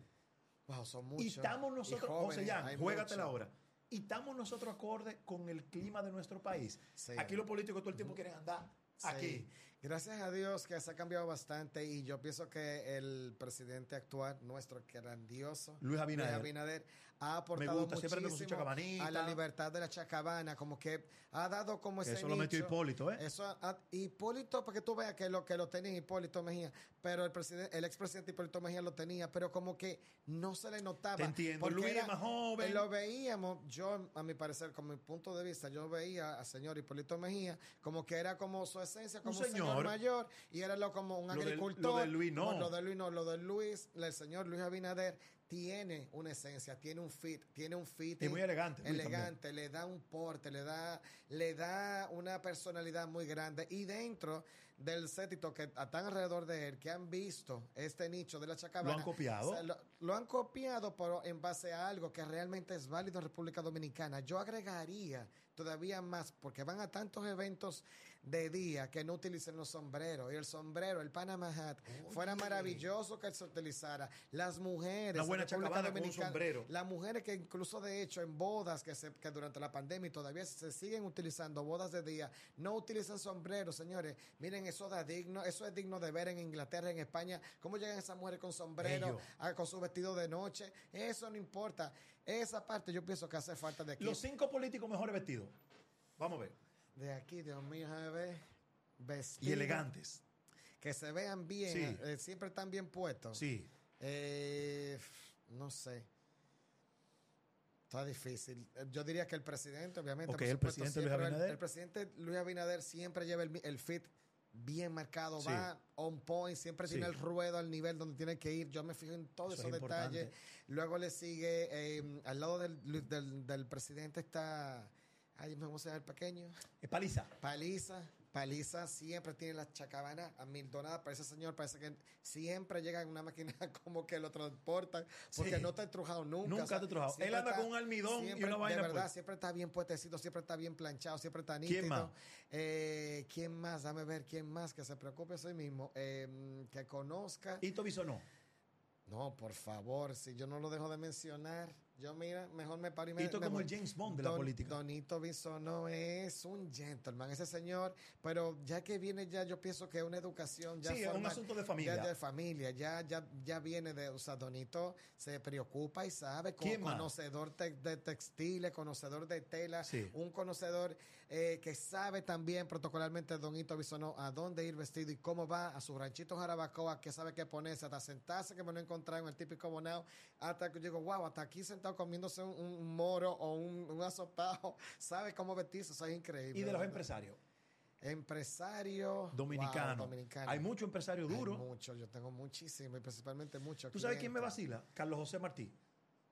Wow, son muchos. y estamos Y nosotros, jóvenes, José Jan, hay juégatela muchos. ahora. Y estamos nosotros acorde con el clima de nuestro país. Sí. Aquí los políticos todo el tiempo quieren andar Sí. aquí. Gracias a Dios que se ha cambiado bastante y yo pienso que el presidente actual, nuestro grandioso Luis Abinader, Abinader ha aportado gusta, muchísimo a la libertad de la chacabana, como que ha dado como Que ese eso lo metió. Hipólito, ¿eh? Eso, ha- Hipólito, porque tú veas que lo que lo tenía Hipólito Mejía, pero el presidente, el expresidente Hipólito Mejía lo tenía, pero como que no se le notaba. Te entiendo. porque Luis es más joven. Lo veíamos, yo, a mi parecer, con mi punto de vista, yo veía al señor Hipólito Mejía como que era como su esencia, como un señor, señor. mayor, y era lo como un Lo agricultor. lo de Luis no. Lo de Luis no, lo de Luis, el señor Luis Abinader tiene una esencia, tiene un fit, tiene un fit Es muy elegante. Elegante, le da un porte, le da, le da una personalidad muy grande. Y dentro del sétito que están alrededor de él, que han visto este nicho de la chacabana. ¿Lo han copiado? o sea, lo, lo han copiado, pero en base a algo que realmente es válido en República Dominicana. Yo agregaría todavía más, porque van a tantos eventos de día que no utilicen los sombreros. Y el sombrero, el Panama Hat, fuera maravilloso que se utilizara. Las mujeres. Una buena República con un sombrero. las mujeres que incluso de hecho en bodas que, se, que durante la pandemia y todavía se siguen utilizando bodas de día, no utilizan sombreros, señores. Miren, eso da digno, eso es digno de ver en Inglaterra, en España, cómo llegan esas mujeres con sombrero, con su vestido de noche. Eso no importa. Esa parte yo pienso que hace falta de aquí. Los cinco políticos mejores vestidos. Vamos a ver. De aquí, Dios mío, a ver. Y Vestidos elegantes. Que se vean bien, Sí. eh, siempre están bien puestos. Sí. Eh, no sé. Está difícil. Eh, Yo diría que el presidente, obviamente. Ok, por el supuesto, presidente Luis el- Abinader. El, presidente Luis Abinader siempre lleva el, fit bien marcado, Sí. va on point, siempre Sí. tiene el ruedo al nivel donde tiene que ir. Yo me fijo en todos Eso esos es detalles. Luego le sigue, eh, al lado del, del, del presidente está, ay, ¿cómo se llama el pequeño? Es paliza. Paliza. Paliza siempre tiene las chacabanas amildonadas para ese señor. Parece que siempre llega en una máquina como que lo transportan porque Sí. no está estrujado nunca. Nunca o sea, está Él anda con un almidón y una vaina, De verdad, pues. siempre está bien puestecito, siempre está bien planchado, siempre está nítido. ¿Quién más? Eh, ¿Quién más? Dame ver quién más que se preocupe a sí mismo. eh, que conozca. Hito Bisonó. No, por favor, si yo no lo dejo de mencionar, yo mira, mejor me paro y me Hito me como el James Bond de la política. Donito Bisono es un gentleman, ese señor, pero ya que viene ya, yo pienso que es una educación ya Sí, es un asunto de familia. Ya de familia, ya, ya, ya viene de, o sea, Donito se preocupa y sabe, con, ¿Quién más? conocedor te- de textiles, conocedor de tela, Sí. un conocedor eh, que sabe también protocolarmente Donito Bisono a dónde ir vestido y cómo va a su ranchito Jarabacoa, que sabe qué ponerse, hasta sentarse que me lo he encontrado en el típico bonao, hasta que yo digo, wow, hasta aquí sentado comiéndose un, un moro o un, un asopado, sabe cómo vestirse, eso es increíble. Y de los empresarios. Empresario Dominicanos. wow, dominicano. Hay mucho empresario Hay duro. mucho, yo tengo muchísimo y principalmente mucho. ¿Tú sabes quién me vacila? Carlos José Martí.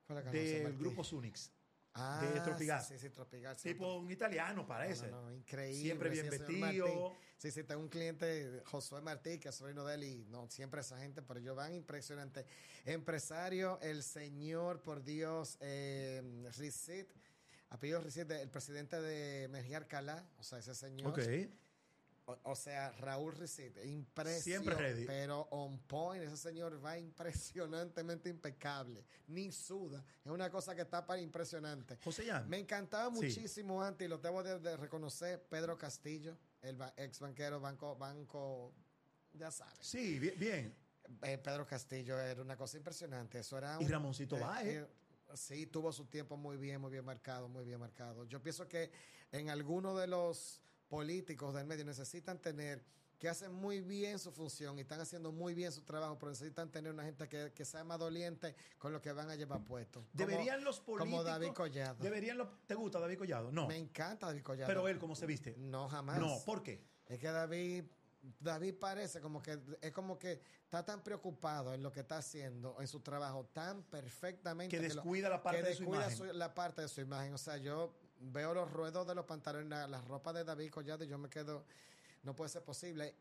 ¿Cuál es Carlos José Del Martí? grupo Sunix. Ah, de Tropigas. Sí, sí, Tropigas. Tipo un italiano, parece. No, no, no, increíble. Siempre bien sí, vestido. Sí, sí, tengo un cliente, Josué Martí, que es sobrino de él, y no, siempre esa gente, pero ellos van impresionante. Empresario, el señor, por Dios, eh, Ricit, apellido Ricit, el presidente de Mejía Alcalá, o sea, ese señor. Ok. O, o sea, Raúl Ricit, impresionante. Siempre ready. Pero on point, ese señor va impresionantemente impecable. Ni suda. Es una cosa que está para impresionante. José Jan. Me encantaba Sí. muchísimo antes, y lo debo de, de reconocer, Pedro Castillo, el ex banquero, banco, banco, ya sabes. Sí, bien. bien. Eh, Pedro Castillo era una cosa impresionante. Eso era Y un- Ramoncito eh, eh, sí, tuvo su tiempo muy bien, muy bien marcado, muy bien marcado. Yo pienso que en algunos de los políticos del medio necesitan tener que hacen muy bien su función y están haciendo muy bien su trabajo, pero necesitan tener una gente que, que sea más doliente con lo que van a llevar puesto. Deberían los políticos. como David Collado. Deberían los, ¿Te gusta David Collado? No. Me encanta David Collado. Pero él, ¿cómo se viste? No, jamás. No, ¿por qué? Es que David, David parece como que es como que está tan preocupado en lo que está haciendo, en su trabajo, tan perfectamente Que lo- descuida la parte que de su descuida imagen. su- la parte de su imagen. O sea, yo veo los ruedos de los pantalones, la, la ropa de David Collado y yo me quedo, no puede ser posible.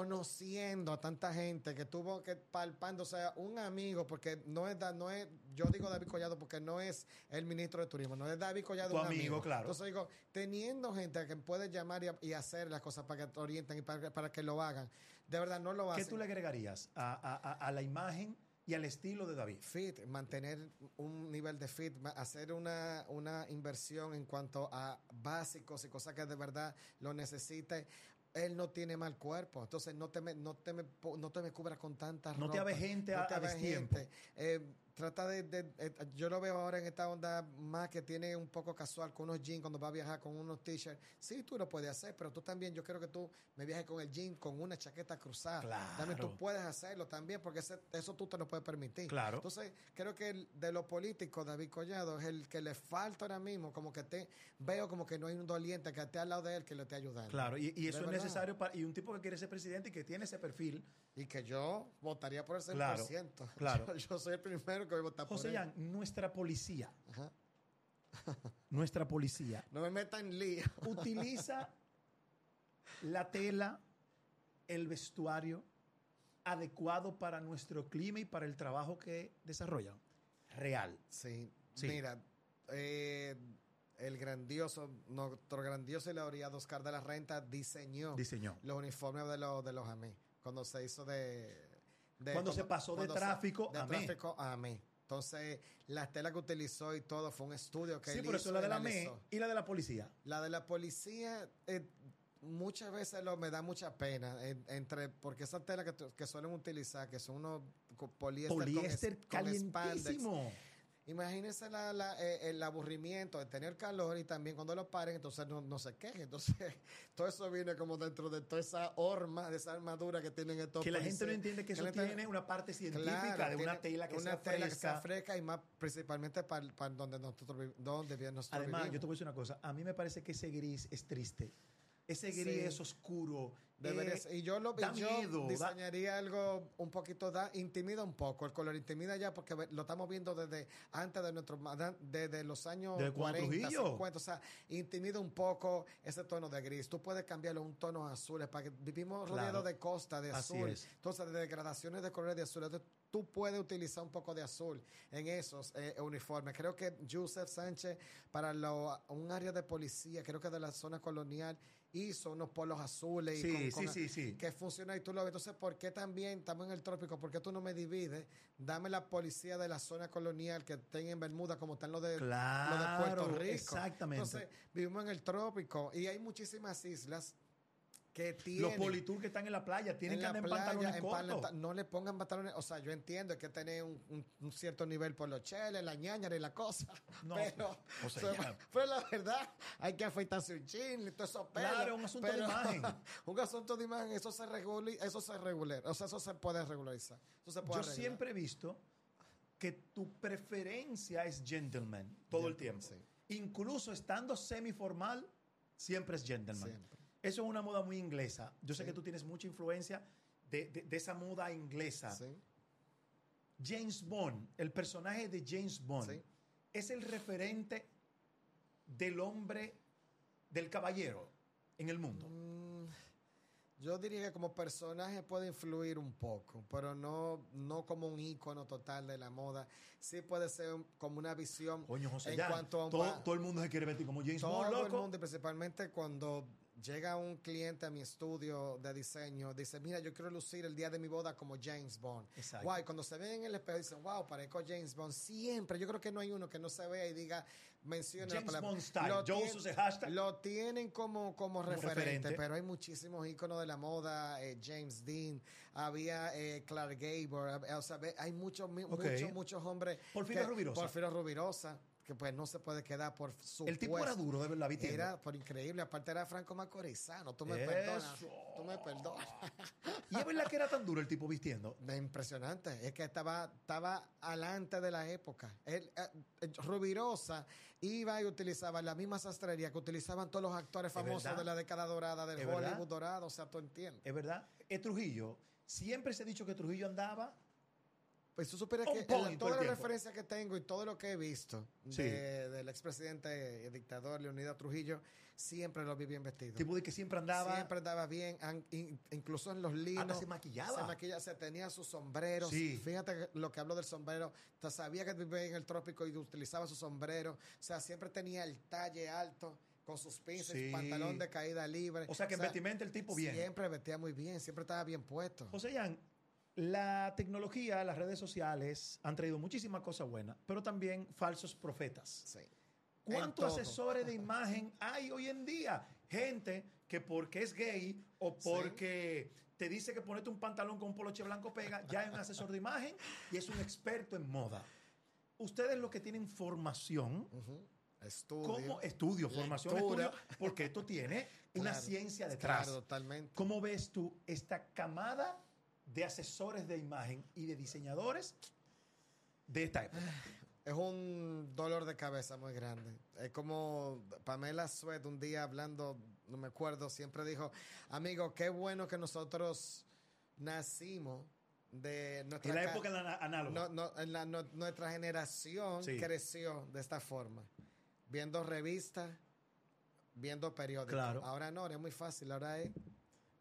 Conociendo a tanta gente que tuvo que palpando, o sea, un amigo, porque no es, no es, yo digo David Collado porque no es el ministro de Turismo, no es David Collado, Tu un amigo, claro. Entonces digo, teniendo gente que puede llamar y, y hacer las cosas para que te orienten y para, para que lo hagan, de verdad no lo ¿Qué hacen. tú le agregarías a, a- a- a la imagen y al estilo de David? fit, mantener un nivel de fit, hacer una, una inversión en cuanto a básicos y cosas que de verdad lo necesite. él no tiene mal cuerpo, entonces no te me, no te me, no te me cubras con tanta No te ropa, avejente no a- te a avejente. Eh, trata de, de- eh, yo lo veo ahora en esta onda más que tiene un poco casual con unos jeans cuando va a viajar con unos t-shirts. Sí, tú lo puedes hacer, pero tú también, yo quiero que tú me viajes con el jean con una chaqueta cruzada. Claro. También tú puedes hacerlo también porque ese- eso tú te lo puedes permitir. Claro. Entonces, creo que el- de lo político, David Collado es el que le falta ahora mismo, como que te veo como que no hay un doliente que esté al lado de él que le esté ayudando. Claro, y, y eso es verdad. necesario para, y un tipo que quiere ser presidente y que tiene ese perfil. Y que yo votaría por el 100%. Claro, claro. Yo, yo soy el primero que José por él. Nuestra policía, Ajá. nuestra policía No me meta en lío. utiliza la tela, el vestuario adecuado para nuestro clima y para el trabajo que desarrollan. Real. Sí, Sí. mira, eh, el grandioso, nuestro grandioso y laureado Oscar de la Renta diseñó Diseñó. los uniformes de los de los AME cuando se hizo de, de- Cuando se pasó de cuando se- tráfico de a tráfico a AME. Entonces, la tela que utilizó y todo fue un estudio que Sí, por eso la de la ME y la de la policía. La de la policía, eh, muchas veces lo, me da mucha pena, en- entre porque esas telas que, que suelen utilizar, que son unos co- poliéster, con es- Poliéster con spandex. Imagínense la- la- eh, el aburrimiento de tener calor y también cuando lo paren, entonces no, no se quejen. Entonces, todo eso viene como dentro de toda esa horma, de esa armadura que tienen estos Que la gente no entiende que eso gente- tiene una parte científica Claro, de una tela que una sea tela que sea fresca. fresca y más principalmente para, donde nosotros donde nosotros Además, yo vivimos. te voy a decir una cosa. A mí me parece que ese gris es triste. Ese gris Sí. es oscuro. Eh, y yo lo da y yo miedo, da- diseñaría algo un poquito da intimida un poco el color intimida ya porque lo estamos viendo desde antes de nuestro desde los años cuando 40 Trujillo. 50 o sea intimida un poco ese tono de gris tú puedes cambiarlo a un tono azul para que vivimos Claro. rodeados de costa de Así azul es. entonces de degradaciones de colores de azul entonces tú puedes utilizar un poco de azul en esos eh, uniformes creo que Joseph Sánchez para lo- un área de policía creo que de la zona colonial hizo unos polos azules y con- sí, con- sí, sí. que funciona y tú lo ves. Entonces, ¿por qué también estamos en el trópico? ¿Por qué tú no me divides? Dame la policía de la zona colonial que estén en Bermuda como están los de, los de Claro, Puerto Rico. exactamente. Entonces, vivimos en el trópico y hay muchísimas islas que Los politur que están en la playa tienen en que andar en playa, pantalones en cortos. no le pongan pantalones, o sea, yo entiendo hay que tener un, un- un cierto nivel por los cheles, la ñañara y la cosa, No, pero, o sea, ya. pero la verdad, hay que afeitarse un chin y todo eso Claro, un asunto de imagen. un asunto de imagen, eso se regula, eso se regula, o sea, eso se puede regularizar. Eso se puede Yo arreglar. siempre he visto que tu preferencia es gentleman todo el tiempo. sí. Incluso estando semiformal, siempre es gentleman. Siempre. Eso es una moda muy inglesa. Yo sé Sí. que tú tienes mucha influencia de, de- de esa moda inglesa. Sí, James Bond, el personaje de James Bond, Sí. es el referente del hombre, del caballero en el mundo. Mm, Yo diría que como personaje puede influir un poco, pero no, no como un ícono total de la moda. Sí puede ser un- como una visión Coño, José, en ya, cuanto a un todo, todo el mundo se quiere vestir como James todo Bond, el loco. mundo, principalmente cuando llega un cliente a mi estudio de diseño, dice, mira, yo quiero lucir el día de mi boda como James Bond. Exacto. Cuando se ven en el espejo dicen, wow, parezco James Bond. Siempre, yo creo que no hay uno que no se vea y diga, mencione la James. Bond style. Lo Yo uso ese hashtag. Lo tienen como, como, referente, referente. pero hay muchísimos íconos de la moda, eh, James Dean, había eh, Clark Gable, eh, o sea, hay muchos, mi- Ok. muchos, muchos hombres. Porfirio que- Rubirosa. Porfirio Rubirosa, que pues no se puede quedar por su El tipo era duro de ver la vistienda. Era por increíble, aparte era Franco Macorizano, tú me Eso. perdonas, tú me perdonas. Y es verdad que era tan duro el tipo vistiendo. Es impresionante, es que estaba, estaba alante de la época. Él, eh, eh, Rubirosa iba y utilizaba la misma sastrería que utilizaban todos los actores Es famosos verdad. de la década dorada del Hollywood verdad. dorado, o sea, tú entiendes. Es verdad. Es Trujillo. Siempre se ha dicho que Trujillo andaba. Pues tú supieras que point en todo toda el la tiempo. referencia que tengo y todo lo que he visto Sí. de- del expresidente y dictador Leonidas Trujillo, siempre lo vi bien vestido. Tipo de que siempre andaba. Siempre andaba bien, incluso en los. Hasta se maquillaba. Se maquillaba, se tenía sus sombreros. Sí. Fíjate lo que hablo del sombrero. Sabía que vivía en el trópico y utilizaba su sombrero. O sea, siempre tenía el talle alto con sus pinzas, Sí. pantalón de caída libre. O sea que en vestimenta el tipo bien. Siempre vestía muy bien, siempre estaba bien puesto. José Yan, la tecnología, las redes sociales han traído muchísimas cosas buenas, pero también falsos profetas. Sí. ¿Cuántos asesores de imagen hay hoy en día? Gente que porque es gay o porque te dice que ponete un pantalón con un poloche blanco pega, ya es un asesor de imagen y es un experto en moda. Ustedes los que tienen formación, Estudio. ¿cómo estudio, formación, Lectura. estudio? Porque esto tiene una Claro, ciencia detrás. Claro, totalmente. ¿Cómo ves tú esta camada de asesores de imagen y de diseñadores de esta época? Es un dolor de cabeza muy grande. Es como Pamela Sweat un día hablando, no me acuerdo, siempre dijo, amigo, qué bueno que nosotros nacimos de nuestra En la ca- época análoga. no, no, en la- no- nuestra generación Sí. creció de esta forma, viendo revistas, viendo periódicos. Claro. Ahora no, ahora es muy fácil, ahora es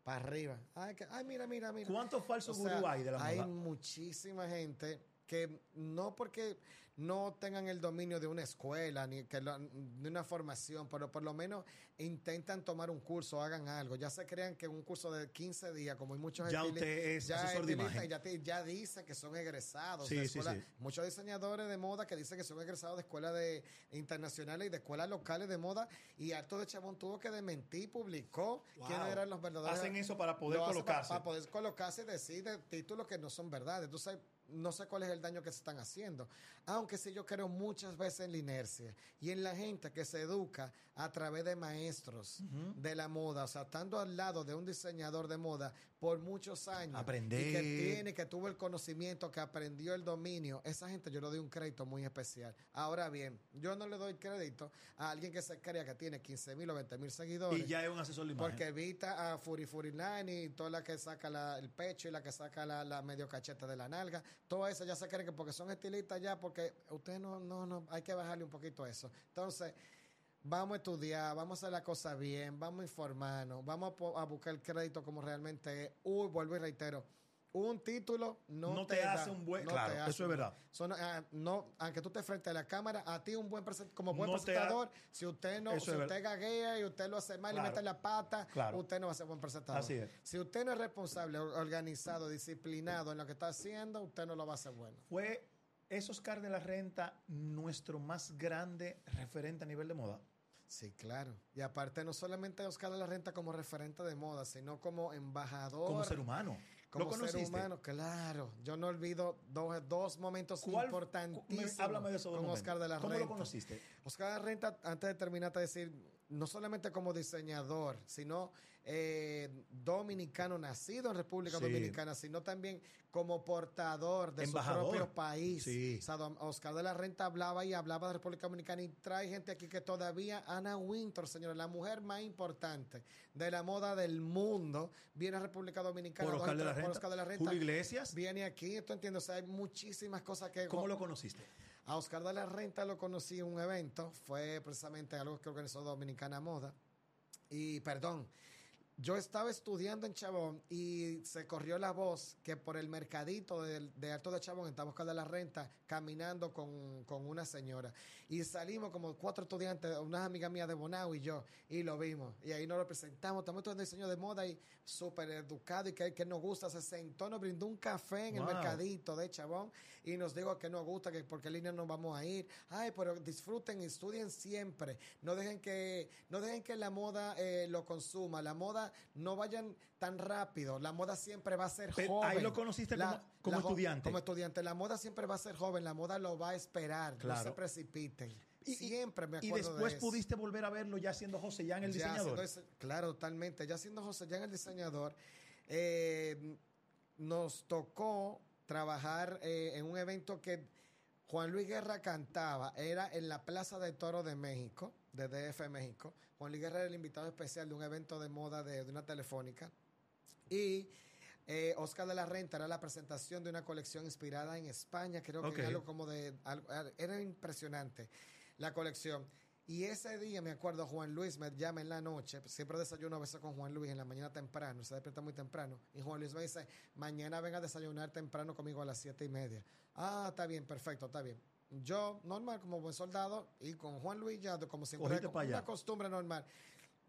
para arriba. Ay, que- ay, mira, mira, mira. ¿Cuántos falsos O sea, gurú hay de la hay moda? muchísima gente que no porque no tengan el dominio de una escuela ni que lo- de una formación, pero por lo menos intentan tomar un curso, hagan algo. Ya se crean que un curso de 15 días, como hay muchos Ya usted es ya asesor de imagen. Ya, te- ya dicen que son egresados Sí, de sí, escuela. sí. Muchos diseñadores de moda que dicen que son egresados de escuelas de, internacionales y de escuelas locales de moda. Y Harto de Chabón tuvo que desmentir, publicó Wow. quiénes eran los verdaderos. Hacen eso para poder colocarse. Para, poder colocarse y decir de títulos que no son verdad. Entonces, no sé cuál es el daño que se están haciendo. Aunque sí yo creo muchas veces en la inercia y en la gente que se educa a través de maestros de la moda, o sea, estando al lado de un diseñador de moda por muchos años. Aprender. Y que tiene, que tuvo el conocimiento, que aprendió el dominio. Esa gente yo le doy un crédito muy especial. Ahora bien, yo no le doy crédito a alguien que se crea que tiene 15 mil o 20 mil seguidores. Y ya es un asesor de imagen. Porque evita a Furi Furi y toda la que saca la- el pecho y la que saca la, la medio cacheta de la nalga. Todo eso ya se cree que porque son estilistas ya, porque ustedes no, no, no, hay que bajarle un poquito a eso. Entonces, vamos a estudiar, vamos a hacer la cosa bien, vamos a informarnos, vamos a, a buscar el crédito como realmente es. Uy, vuelvo y reitero. Un título no, No te hace un buen- no claro, hace eso es verdad. Son, ah, no, aunque tú te frente a la cámara, a ti un buen como buen No presentador, si usted no, si usted gaguea y usted lo hace mal y Claro. mete la pata, Claro. usted no va a ser buen presentador. Así es. Si usted no es responsable, or- organizado, disciplinado en lo que está haciendo, usted no lo va a hacer bueno. ¿Fue es Oscar de la Renta nuestro más grande referente a nivel de moda? Sí, claro. Y aparte, no solamente Oscar de la Renta como referente de moda, sino como embajador. Como ser humano. Como ¿Lo ser humano, claro. Yo no olvido dos, dos momentos ¿Cuál- importantísimos me- háblame de con. Oscar de la ¿Cómo Renta. lo conociste? Oscar de la Renta, antes de terminar, te decir, no solamente como diseñador, sino eh, dominicano nacido en República Sí. Dominicana, sino también como portador de Embajador. su propio país. Sí. O sea, don Oscar de la Renta hablaba y hablaba de República Dominicana y trae gente aquí que todavía, Ana Winter, señora, la mujer más importante de la moda del mundo, viene a República Dominicana. Por Oscar de la por Renta. Oscar de la Renta. Julio Iglesias. Viene aquí, tú entiendes, o sea, hay muchísimas cosas que... ¿Cómo lo conociste? A Oscar de la Renta lo conocí en un evento, fue precisamente algo que organizó Dominicana Moda. Y perdón, yo estaba estudiando en Chabón y se corrió la voz que por el mercadito de, de Alto de Chabón estaba Oscar de la Renta caminando con, con una señora. Y salimos como cuatro estudiantes, unas amigas mías de Bonao y yo, y lo vimos. Y ahí nos lo presentamos, estamos estudiando diseño de moda y súper educado y que, que nos gusta. Se sentó, nos brindó un café en Wow. el mercadito de Chabón y nos dijo que nos gusta, que por qué línea nos vamos a ir. Ay, pero disfruten estudien siempre. No dejen que, no dejen que la moda eh, lo consuma. La moda no vayan tan rápido. La moda siempre va a ser Pero joven. ahí lo conociste La- como- como la estudiante. Como estudiante. La moda siempre va a ser joven. La moda lo va a esperar. Claro. No se precipiten. Y- y- siempre me Y acuerdo después de eso. pudiste volver a verlo ya siendo José Jan el Ya diseñador. ese- claro, totalmente. Ya siendo José Jan el diseñador, eh, nos tocó trabajar eh, en un evento que Juan Luis Guerra cantaba. Era en la Plaza de Toro de México, de DF México. Juan Luis Guerra era el invitado especial de un evento de moda de, de una telefónica. Y eh, Oscar de la Renta era la presentación de una colección inspirada en España, creo que Ok. en algo como de... algo- era impresionante la colección. Y ese día, me acuerdo, Juan Luis me llama en la noche, siempre desayuno a veces con Juan Luis en la mañana temprano, se despierta muy temprano, y Juan Luis me dice, mañana venga a desayunar temprano conmigo a las siete y media. Ah, está bien, perfecto, está bien. Yo, normal, como buen soldado, y con Juan Luis ya, como siempre, como pa' una costumbre normal.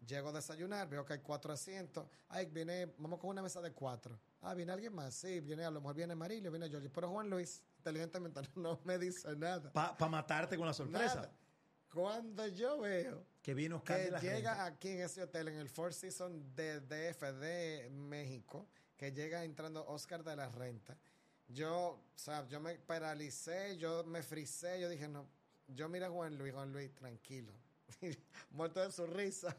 Llego a desayunar, veo que hay cuatro asientos. Ay, viene, vamos con una mesa de cuatro. Ah, viene alguien más. Sí, viene, a lo mejor viene Marilio, viene Georgie. Pero Juan Luis, inteligentemente, no me dice nada. Para matarte con la sorpresa. Nada. Cuando yo veo que viene Oscar que de la llega aquí en ese hotel, en el Four Seasons de DF de México, que llega entrando Oscar de la Renta, yo, o sea, yo me paralicé, yo me frisé, yo dije, no, yo mira a Juan Luis, Juan Luis, tranquilo, muerto de su risa.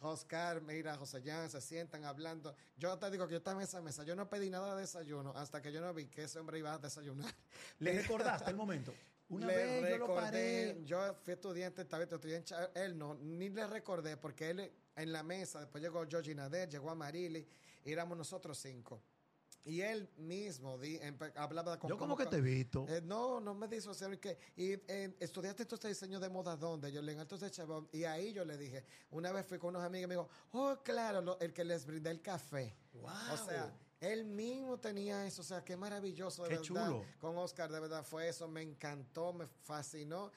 Oscar, mira, José Jan, se sientan hablando. Yo te digo que yo estaba en esa mesa, yo no pedí nada de desayuno hasta que yo no vi que ese hombre iba a desayunar. ¿Le recordaste el momento? Una Le vez yo lo recordé, paré. yo fui estudiante, estaba estudiante él no, ni le recordé porque él en la mesa, después llegó Georgie Nader, llegó a Marili, y éramos nosotros cinco. Y él mismo di- empe- hablaba con Yo como que te he visto. eh, no, no me dijo, o sea, que, y eh, estudiaste entonces diseño de moda, ¿dónde? Yo le dije, entonces, chabón, y ahí yo le dije, una vez fui con unos amigos y me dijo, oh, claro, lo- el que les brindé el café. Wow. O sea, él mismo tenía eso, o sea, qué maravilloso, de Qué verdad. chulo. Con Oscar, de verdad, fue eso, me encantó, me fascinó.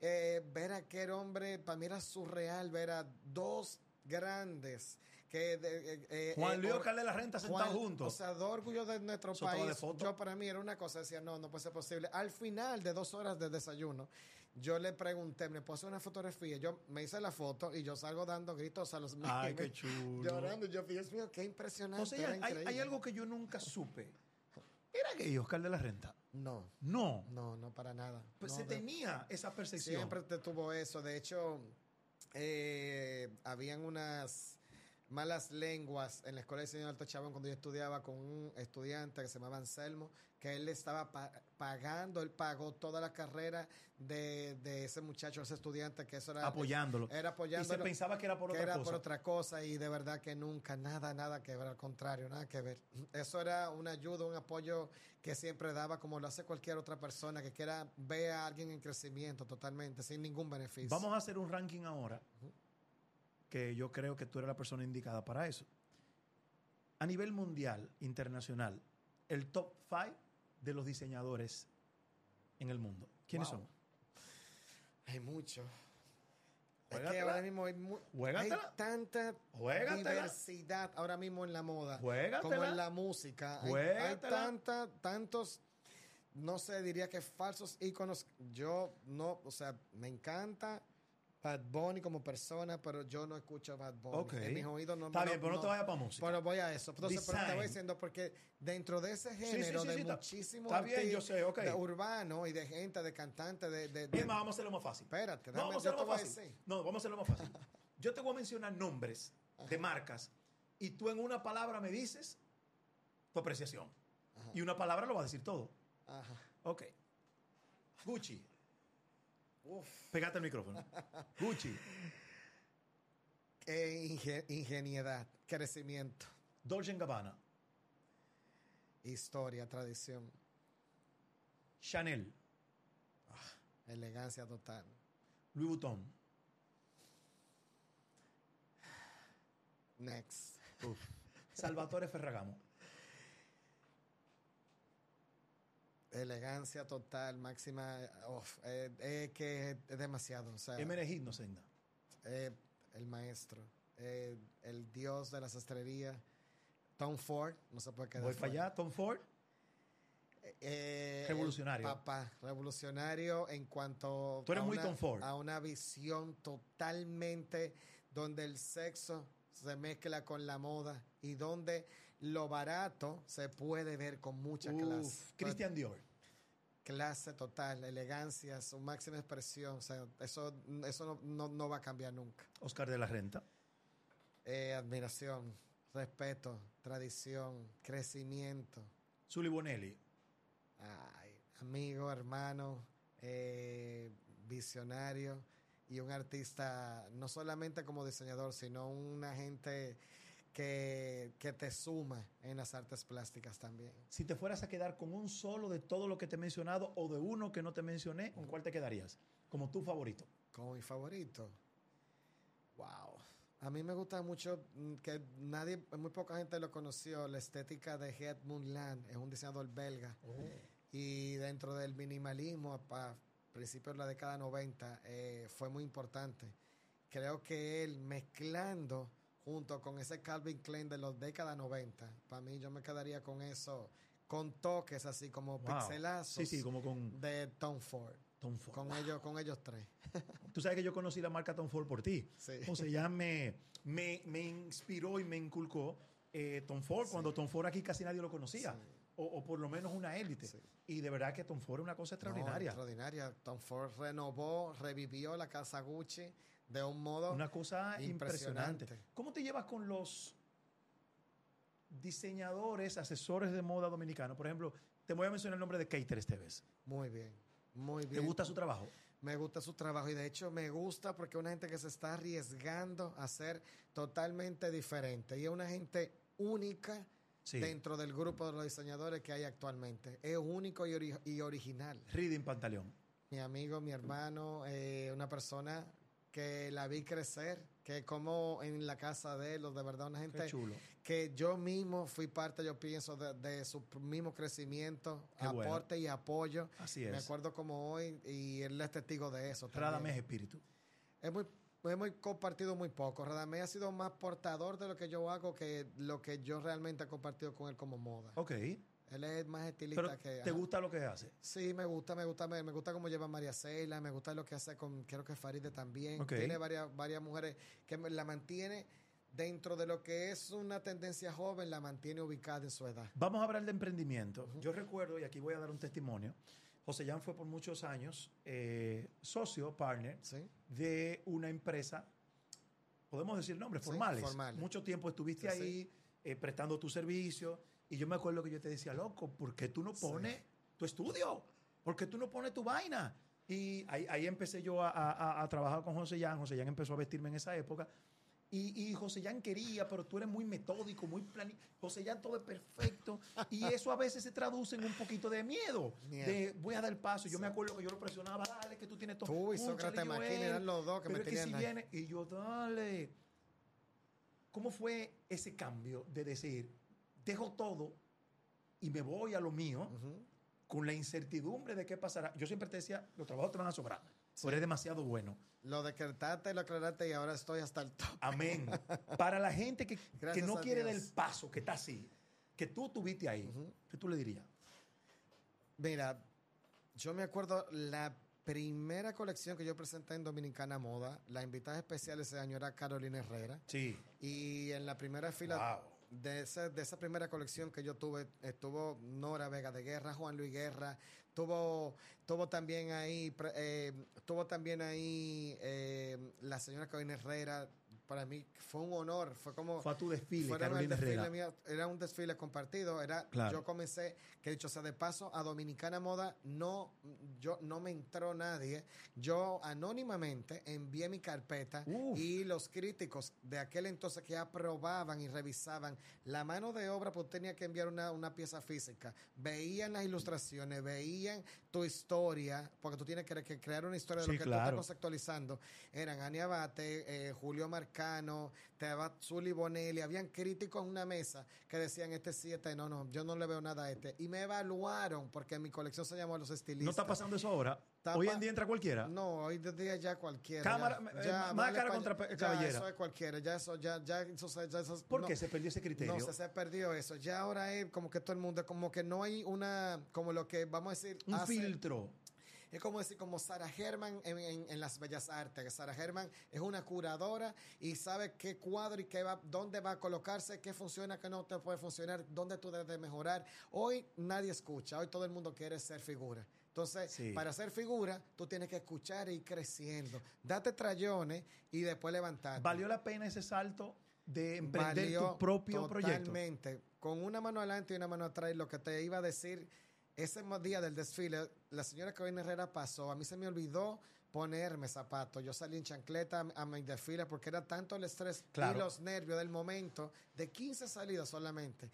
Eh, ver a aquel hombre, para mí era surreal, ver a dos grandes que... de- eh, eh, Juan eh, Luis y or- Oscar de la Renta sentados Juan- juntos. O sea, dos orgullos de nuestro Eso estaba de país. Yo para mí era una cosa, decía, no, no puede ser posible. Al final de dos horas de desayuno, yo le pregunté, ¿me puedo hacer una fotografía? Yo me hice la foto y yo salgo dando gritos a los Ay, memes, qué chulo. Llorando. Yo, Dios mío, qué impresionante. Era Jan, hay, algo que yo nunca supe. ¿Era gay Oscar de la Renta? No, No. no, no para nada. Pues No, se de- tenía esa percepción. Siempre te tuvo eso. De hecho, eh, habían unas malas lenguas en la escuela de diseño de Alto Chabón cuando yo estudiaba con un estudiante que se llamaba Anselmo, que él le estaba pa- pagando, él pagó toda la carrera de, de ese muchacho, ese estudiante, que eso era... apoyándolo. Era y se apoyándolo. pensaba que era por que otra era cosa. por otra cosa y de verdad que nunca, nada, nada que ver, al contrario, nada que ver. Eso era una ayuda, un apoyo que siempre daba como lo hace cualquier otra persona que quiera ver a alguien en crecimiento totalmente, sin ningún beneficio. Vamos a hacer un ranking ahora, que yo creo que tú eres la persona indicada para eso. A nivel mundial, internacional, el top 5 de los diseñadores en el mundo. ¿Quiénes Wow. son? Hay mucho. Es que ahora mismo hay, tanta Juégatela. diversidad ahora mismo en la moda, Juégatela. como en la música. Hay, hay tanta, tantos, no sé, diría que falsos íconos. Yo no, o sea, me encanta Bad Bunny como persona, pero yo no escucho Bad Bunny. Ok. En mis oídos no Está bien, pero no te vayas para música. Pero voy a eso. Entonces, pero te voy diciendo, porque dentro de ese sí, género sí, de sí, está- muchísimos está bien, yo artistas, sé, ok. de urbano y de gente, de cantantes, de, de- de- Bien, vamos a hacerlo más fácil. Espérate, No, dame, vamos a hacerlo más fácil. No, vamos a hacerlo más fácil. Yo te voy a mencionar nombres de marcas y tú en una palabra me dices tu apreciación. Ajá. Y una palabra lo va a decir todo. Ajá. Ok. Gucci. Uf. Pegate el micrófono. Gucci. Eh, inge- ingeniedad, crecimiento, Dolce Gabbana. historia, tradición, Chanel. elegancia total. Louis Vuitton. Next. Salvatore Ferragamo. Elegancia total, máxima. uf, eh, eh, que es demasiado. O sea, Emenegid no eh, el maestro, eh, el dios de la sastrería. Tom Ford, no se puede quedar. Voy para allá. Tom Ford. Eh, Revolucionario. Papá, revolucionario en cuanto Tú eres a muy una, Tom Ford. a una visión totalmente donde el sexo se mezcla con la moda y donde lo barato se puede ver con mucha clase. Christian Dior. Clase total, elegancia, su máxima expresión. O sea, eso, eso no, no- no va a cambiar nunca. Oscar de la Renta. Eh, admiración, respeto, tradición, crecimiento. Sully Bonelli. Ay, amigo, hermano, eh, visionario y un artista, no solamente como diseñador, sino una gente que, que te suma en las artes plásticas también. Si te fueras a quedar con un solo de todo lo que te he mencionado o de uno que no te mencioné, ¿con cuál te quedarías? Como tu favorito. Como mi favorito. Wow. A mí me gusta mucho que nadie, muy poca gente lo conoció, la estética de Edmund Land, es un diseñador belga. Y dentro del minimalismo, a, a principios de la década 90, eh, fue muy importante. Creo que él mezclando junto con ese Calvin Klein de los décadas 90, para mí yo me quedaría con eso con toques así como Wow. pixelazos Sí, sí, como con de Tom Ford. Tom Ford. Con ellos, con ellos tres. Tú sabes que yo conocí la marca Tom Ford por ti. Sí. O sea, ya me, me, me inspiró y me inculcó eh, Tom Ford cuando Tom Ford aquí casi nadie lo conocía. Sí. O, o por lo menos una élite. Sí. Y de verdad que Tom Ford es una cosa No, extraordinaria. extraordinaria. Tom Ford renovó, revivió la casa Gucci de un modo Una cosa impresionante. Impresionante. ¿Cómo te llevas con los diseñadores, asesores de moda dominicanos? Por ejemplo, te voy a mencionar el nombre de Cater esta vez. muy bien. Muy ¿Te bien. gusta su trabajo? Me gusta su trabajo y de hecho me gusta porque es una gente que se está arriesgando a ser totalmente diferente y es una gente única Sí. dentro del grupo de los diseñadores que hay actualmente. Es único y, ori- y original. Reading Pantaleón. Mi amigo, mi hermano, eh, una persona que la vi crecer, que como en la casa de él, de verdad, una gente chulo. que yo mismo fui parte, yo pienso, de, de su mismo crecimiento, Qué bueno. aporte y apoyo. Así Me es. acuerdo como hoy y él es testigo de eso. Radamés Espíritu. Es muy, hemos compartido muy poco. Radamés ha sido más portador de lo que yo hago que lo que yo realmente he compartido con él como moda. Ok. Él es más estilista Pero que... ¿te ajá. gusta lo que hace? Sí, me gusta, me gusta, me, me gusta cómo lleva María Cela, me gusta lo que hace con, creo que Faride también. Tiene varias, varias mujeres que la mantiene dentro de lo que es una tendencia joven, la mantiene ubicada en su edad. Vamos a hablar de emprendimiento. Yo recuerdo, y aquí voy a dar un testimonio, José Jan fue por muchos años eh, socio, partner, ¿Sí? de una empresa, podemos decir nombres, Sí, formales. formales. Mucho tiempo estuviste Sí, sí. ahí eh, prestando tu servicio y yo me acuerdo que yo te decía, loco, ¿por qué tú no Sí. pones tu estudio? ¿Por qué tú no pones tu vaina? Y ahí, ahí empecé yo a, a- trabajar con José Jan. José Jan empezó a vestirme en esa época. Y, y José Jan quería, pero tú eres muy metódico, muy plani... José Jan todo es perfecto. Y eso a veces se traduce en un poquito de miedo. Miedo. De voy a dar el paso. Yo Sí. me acuerdo que yo lo presionaba, dale, que tú tienes todo. Tú y Sócrates Joel, Maquina eran los dos que pero me es que si tenían viene, y yo, dale. ¿Cómo fue ese cambio de decir, dejo todo y me voy a lo mío con la incertidumbre de qué pasará? Yo siempre te decía, los trabajos te van a sobrar. Sí. Tú eres demasiado bueno. Lo decretaste, lo aclaraste y ahora estoy hasta el top. Amén. Para la gente que, que no quiere Dios. del paso, que está así, que tú tuviste ahí. ¿qué tú le dirías? Mira, yo me acuerdo la primera colección que yo presenté en Dominicana Moda, la invitada especial ese año era Carolina Herrera. Sí. Y en la primera fila Wow. De, ese- de esa primera colección que yo tuve, estuvo Nora Vega de Guerra, Juan Luis Guerra, tuvo, tuvo también ahí, eh, tuvo también ahí eh, la señora Carolina Herrera. Para mí fue un honor, fue como... Fue a tu desfile, Carolina desfile mío, era un desfile compartido, era Claro. yo comencé, que dicho sea de paso, a Dominicana Moda no yo no me entró nadie, yo anónimamente envié mi carpeta Uf. y los críticos de aquel entonces que aprobaban y revisaban la mano de obra, pues tenía que enviar una, una pieza física, veían las ilustraciones, veían tu historia, porque tú tienes que, que crear una historia de Sí, lo que tú claro. estás conceptualizando, eran Ania Abate, eh, Julio Teba Zuli Bonelli, habían críticos en una mesa que decían este sí, este no, no, yo no le veo nada a este. Y me evaluaron porque mi colección se llamó Los Estilistas. ¿No está pasando eso ahora? Está Hoy en día entra cualquiera. No, hoy de día ya cualquiera. Cámara, ya, eh, ya, máscara vale, contra pa- pe- ya eso es cualquiera, ya eso, ya, ya, eso, ya eso- ¿Por no, qué se perdió ese criterio? No, se, se perdió eso. Ya ahora es como que todo el mundo, como que no hay una, como lo que vamos a decir, un hace- filtro. Es como decir, como Sara German en, en- en las Bellas Artes, que Sara German es una curadora y sabe qué cuadro y qué va, dónde va a colocarse, qué funciona, qué no te puede funcionar, dónde tú debes de mejorar. Hoy nadie escucha, hoy todo el mundo quiere ser figura. Entonces, Sí. para ser figura, tú tienes que escuchar y ir creciendo. Date trayones y después levantarte. ¿Valió la pena ese salto de emprender Valió tu propio proyecto? Totalmente. Con una mano adelante y una mano atrás, lo que te iba a decir, ese día del desfile, la señora Carolina Herrera pasó, a mí se me olvidó ponerme zapatos. Yo salí en chancleta a, a mi desfile porque era tanto el estrés Claro. y los nervios del momento, de 15 salidas solamente.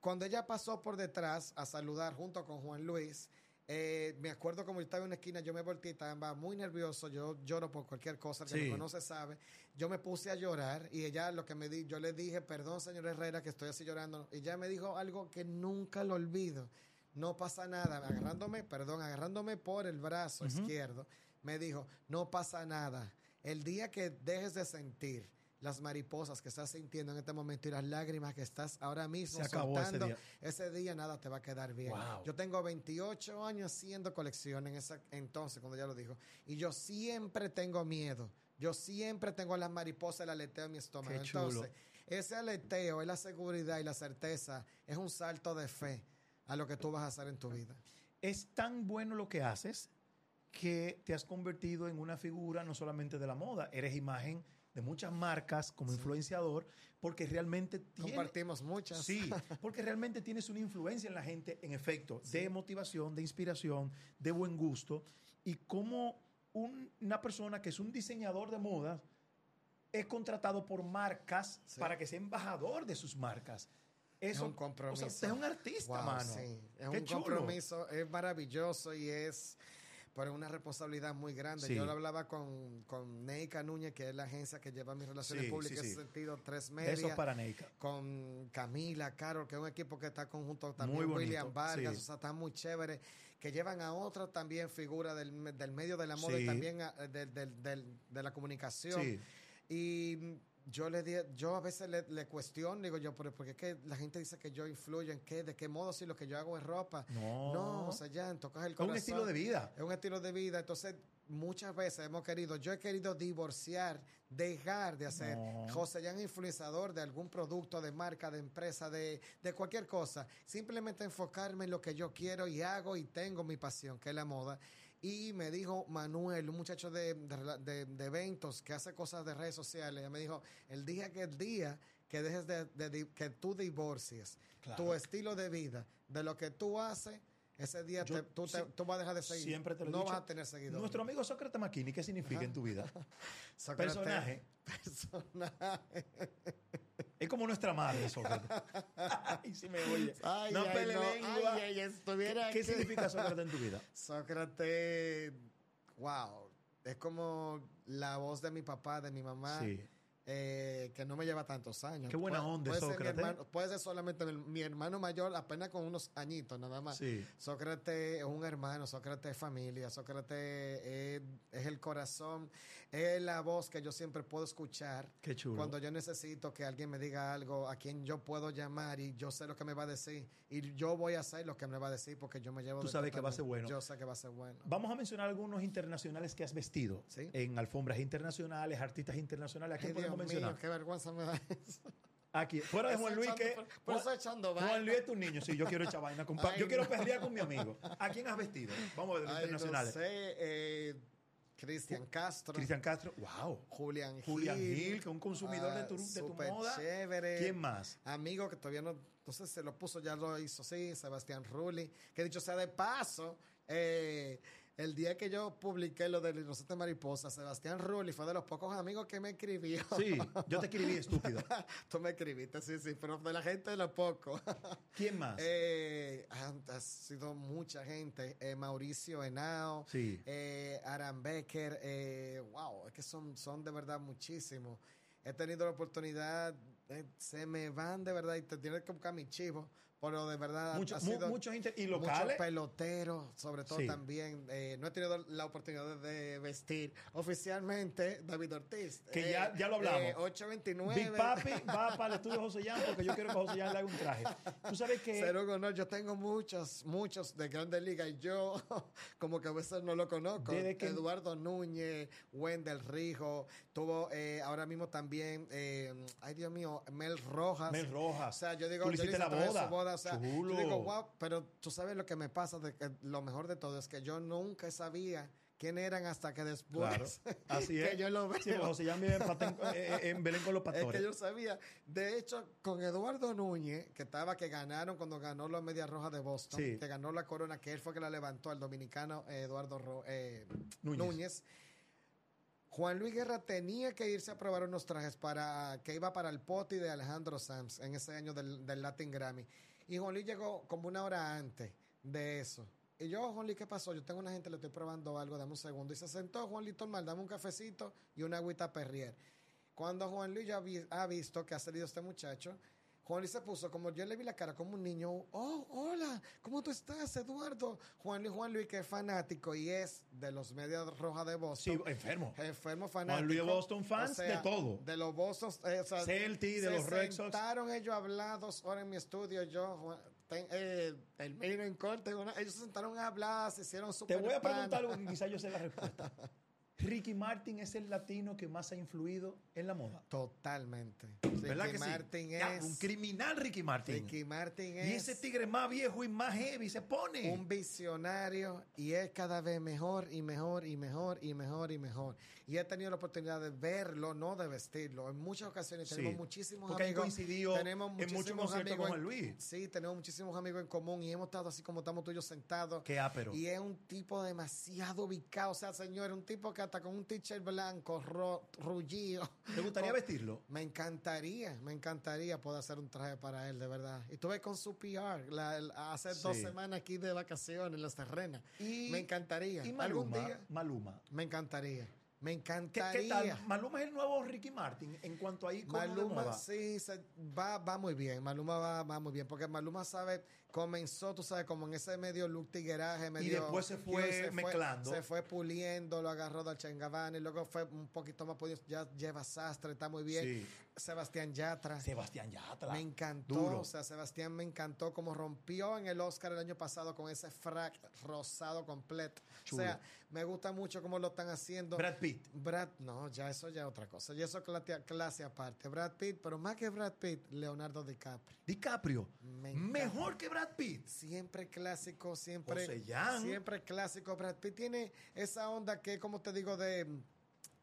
Cuando ella pasó por detrás a saludar junto con Juan Luis, eh, me acuerdo como yo estaba en una esquina, yo me volteé, estaba muy nervioso, yo lloro por cualquier cosa, que Sí. me conoce sabe. Yo me puse a llorar y ella lo que me di, yo le dije, perdón señor Herrera que estoy así llorando, y ella me dijo algo que nunca lo olvido. No pasa nada, agarrándome, perdón, agarrándome por el brazo izquierdo, me dijo, no pasa nada. El día que dejes de sentir las mariposas que estás sintiendo en este momento y las lágrimas que estás ahora mismo Se acabó ese soltando, día. ese día nada te va a quedar bien. Wow. Yo tengo 28 años haciendo colección en esa entonces, cuando ya lo dijo, y yo siempre tengo miedo. Yo siempre tengo las mariposas, el aleteo en mi estómago. Entonces, ese aleteo es la seguridad y la certeza, es un salto de fe a lo que tú vas a hacer en tu vida. Es tan bueno lo que haces que te has convertido en una figura no solamente de la moda, eres imagen de muchas marcas como influenciador, porque realmente. Compartimos muchas. Sí, porque realmente tienes una influencia en la gente, en efecto, de motivación, de inspiración, de buen gusto, y como un- una persona que es un diseñador de moda es contratado por marcas Sí. para que sea embajador de sus marcas. Es Eso, un compromiso. O sea, es un artista, Wow, mano. sí. Es Qué un chulo. compromiso, es maravilloso y es pero una responsabilidad muy grande. Sí. Yo lo hablaba con, con Neika Núñez, que es la agencia que lleva mis relaciones Sí, públicas sí, en sí. ese sentido, tres Eso medias. para Neika. con Camila, Carol, que es un equipo que está conjunto también, Muy William Vargas, o sea, está muy chévere, que llevan a otra también figura del, del medio de la moda y también a- del- del- de la comunicación. Sí. Y yo le di, yo a veces le, le cuestiono, digo yo, porque es que la gente dice que yo influyo en qué, de qué modo si lo que yo hago es ropa. No. No, o sea, ya tocas el Es corazón. un estilo de vida. Es un estilo de vida. Entonces, muchas veces hemos querido, yo he querido divorciar, dejar de hacer No. José Jan influenciador de algún producto, de marca, de empresa, de, de cualquier cosa. Simplemente enfocarme en lo que yo quiero y hago y tengo mi pasión, que es la moda. Y me dijo Manuel, un muchacho de, de eventos que hace cosas de redes sociales, ella me dijo, el día que el día que dejes de, que tú divorcies Claro. tu estilo de vida de lo que tú haces, ese día Yo te- tú, te- tú vas a dejar de seguir. Siempre te lo he no dicho. vas a tener seguidores. Nuestro amigo Sócrates Maquini, ¿qué significa en tu vida? Sócrates- Personaje. Personaje. Es como nuestra madre, Sócrates. Ay, si me oye. Ay, no ay, pele no. lengua. Ay, ay, estuviera ¿Qué, qué significa Sócrates en tu vida? Sócrates, wow, es como la voz de mi papá, de mi mamá, Sí. Eh, que no me lleva tantos años. Qué buena Puede- onda, puede ser Sócrates. hermano- puede ser solamente mi, mi hermano mayor, apenas con unos añitos nada más. Sí. Sócrates es un hermano, Sócrates es familia, Sócrates es, es el corazón, es la voz que yo siempre puedo escuchar Qué chulo. cuando yo necesito que alguien me diga algo, a quien yo puedo llamar y yo sé lo que me va a decir y yo voy a hacer lo que me va a decir porque yo me llevo Tú sabes que va a ser bueno. Yo sé que va a ser bueno. Vamos a mencionar algunos internacionales que has vestido Sí. en alfombras internacionales, artistas internacionales. ¿A Ay, Dios mío, qué vergüenza me da eso. Aquí, fuera de Juan Luis, echando- que. por- por eso echando Juan vaina. Luis es tu niño. Sí, yo quiero echar vaina con Ay, Yo quiero pelear con mi amigo. ¿A quién has vestido? Vamos a ver de Ay, no internacionales. sé, eh, Cristian Castro, Cristian Castro. ¡Wow! Julián Gil. Julián Gil, que es un consumidor de tu, ah, de tu súper moda. chévere. ¿Quién más? amigo que todavía no, no sé, se lo puso, ya lo hizo, sí, Sebastián Rulli, que dicho sea de paso, eh, el día que yo publiqué lo del Rosete Mariposa, Sebastián Rulli fue de los pocos amigos que me escribió. Sí, yo te escribí, estúpido. Tú me escribiste, sí, sí, pero de la gente de los pocos. ¿Quién más? Eh, ha, sido mucha gente. Eh, Mauricio Henao, Sí. eh, Aran Becker, eh, wow, es que son, son de verdad muchísimos. He tenido la oportunidad, eh, se me van de verdad y te tienes que buscar mi chivo, pero de verdad ha Muchos, mu- sido muchos y muchos locales. peloteros, sobre todo Sí. también. Eh, no he tenido la oportunidad de vestir oficialmente David Ortiz. Que ya- ya lo hablamos. eh, 829. Big Papi va para el estudio de José Jan porque yo quiero que José Jan le haga un traje. Tú sabes que. Yo tengo muchos, muchos de Grandes Ligas y yo como que a veces no lo conozco. Desde que- Eduardo Núñez, Wendell Rijo, tuvo eh, ahora mismo también, eh, ay Dios mío, Mel Rojas. Mel O Rojas. sea, yo digo, Tú le yo la hice tres boda. su boda, o sea, Chulo. yo digo, wow, pero tú sabes lo que me pasa, de que lo mejor de todo es que yo nunca sabía quién eran hasta que después Claro. Así que es. yo lo veo. Sí, José en, Patén- eh, eh, en Belén con los Es pastores. que yo sabía. De hecho, con Eduardo Núñez, que estaba, que ganaron cuando ganó la Media Roja de Boston, Sí. que ganó la corona, que él fue que la levantó al dominicano eh, Eduardo Ro- eh, Núñez. Núñez. Juan Luis Guerra tenía que irse a probar unos trajes para que iba para el poti de Alejandro Sanz en ese año del, del Latin Grammy. Y Juan Luis llegó como una hora antes de eso. Y yo, Juan Luis, ¿qué pasó? Yo tengo una gente, le estoy probando algo, dame un segundo. Y se sentó Juan Luis Tormal, dame un cafecito y una agüita Perrier. Cuando Juan Luis ya ha visto que ha salido este muchacho, Juan Luis se puso, como yo le vi la cara como un niño, oh, hola, ¿cómo tú estás, Eduardo? Juan Luis, Juan Luis, que es fanático y es de los medios rojas de Boston. Sí, enfermo. Enfermo fanático. Juan Luis Boston fans O sea, de todo. De los Boston, eh, o sea, Celtic, de se los Red Sox. sentaron ellos a hablar dos horas en mi estudio, yo, Juan- ten- eh, el medio en corte, una- ellos se sentaron a hablar, se hicieron Te súper voy a preguntar algo que quizás yo sé la respuesta. Ricky Martin es el latino que más ha influido en la moda. Totalmente. ¿Verdad Ricky que sí? Martin Ya, es... un criminal Ricky Martin. Ricky Martin y es... ese tigre más viejo y más heavy se pone. un visionario y es cada vez mejor y mejor y mejor y mejor y mejor. Y he tenido la oportunidad de verlo, no de vestirlo. En muchas ocasiones Sí, tenemos muchísimos porque amigos. coincidido tenemos en muchos muchísimos amigos con Juan Luis. Sí, tenemos muchísimos amigos en común y hemos estado así como estamos tú y yo sentados. Qué ápero. Y es un tipo demasiado ubicado. O sea, señor, un tipo que hasta con un t-shirt blanco, ro, rullido. ¿Te gustaría con- vestirlo? Me encantaría, me encantaría poder hacer un traje para él, de verdad. Y estuve con su PR la- hace dos semanas aquí de vacaciones en las terrenas. Y, me encantaría. y Algún Maluma, día. Maluma. Me encantaría. Me ¿Qué, encantaría. qué tal? Maluma es el nuevo Ricky Martin en cuanto a icono de Maluma, moda. sí, se- va, va muy bien. Maluma va, va muy bien. Porque Maluma sabe, comenzó, tú sabes, como en ese medio look tigueraje, medio. después se fue mezclando. Se fue puliendo, lo agarró Dolce Gabbana y luego fue un poquito más pulido. Ya lleva sastre, está muy bien. Sí. Sebastián Yatra. Sebastián Yatra. Me encantó, Duro. o sea, Sebastián me encantó como rompió en el Oscar el año pasado con ese frac rosado completo. Chulo. O sea, me gusta mucho cómo lo están haciendo. Brad Pitt. Brad, no, ya eso ya es otra cosa. Y eso clase, clase aparte. Brad Pitt, pero más que Brad Pitt, Leonardo DiCaprio. DiCaprio. Me. Mejor que Brad Pitt. Siempre clásico, siempre. José Jan. Siempre clásico. Brad Pitt tiene esa onda que, como te digo, de,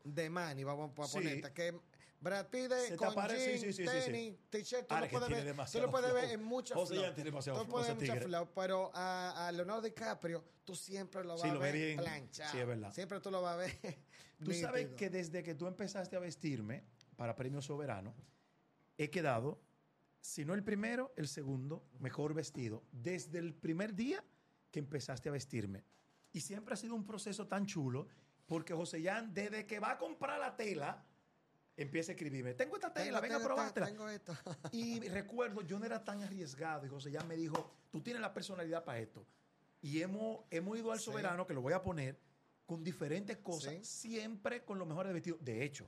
de Manny, vamos a Sí. ponerte. Que Brad Pitt de- con jean, sí, sí, sí, sí. tenis, t-shirt, tú lo puedes ver, tú lo puedes ver en muchos José flow. Jan tiene demasiado Tú flow, puedes ver ese muchos tigre. flow, pero a, a Leonardo DiCaprio tú siempre lo vas Sí, a lo ve ver bien. planchado. Sí, es verdad. Siempre tú lo vas a ver Tú sabes que desde que tú empezaste a vestirme para Premio Soberano, he quedado, si no el primero, el segundo mejor vestido. Desde el primer día que empezaste a vestirme. Y siempre ha sido un proceso tan chulo, porque José Jan, desde que va a comprar la tela, empieza a escribirme, tengo esta tela, Tengo venga a tela, probártela. Tengo esto. Y recuerdo, yo no era tan arriesgado y José ya me dijo, tú tienes la personalidad para esto. Y hemos, hemos ido al Sí. soberano, que lo voy a poner, con diferentes cosas, Sí. siempre con los mejores vestidos. De hecho,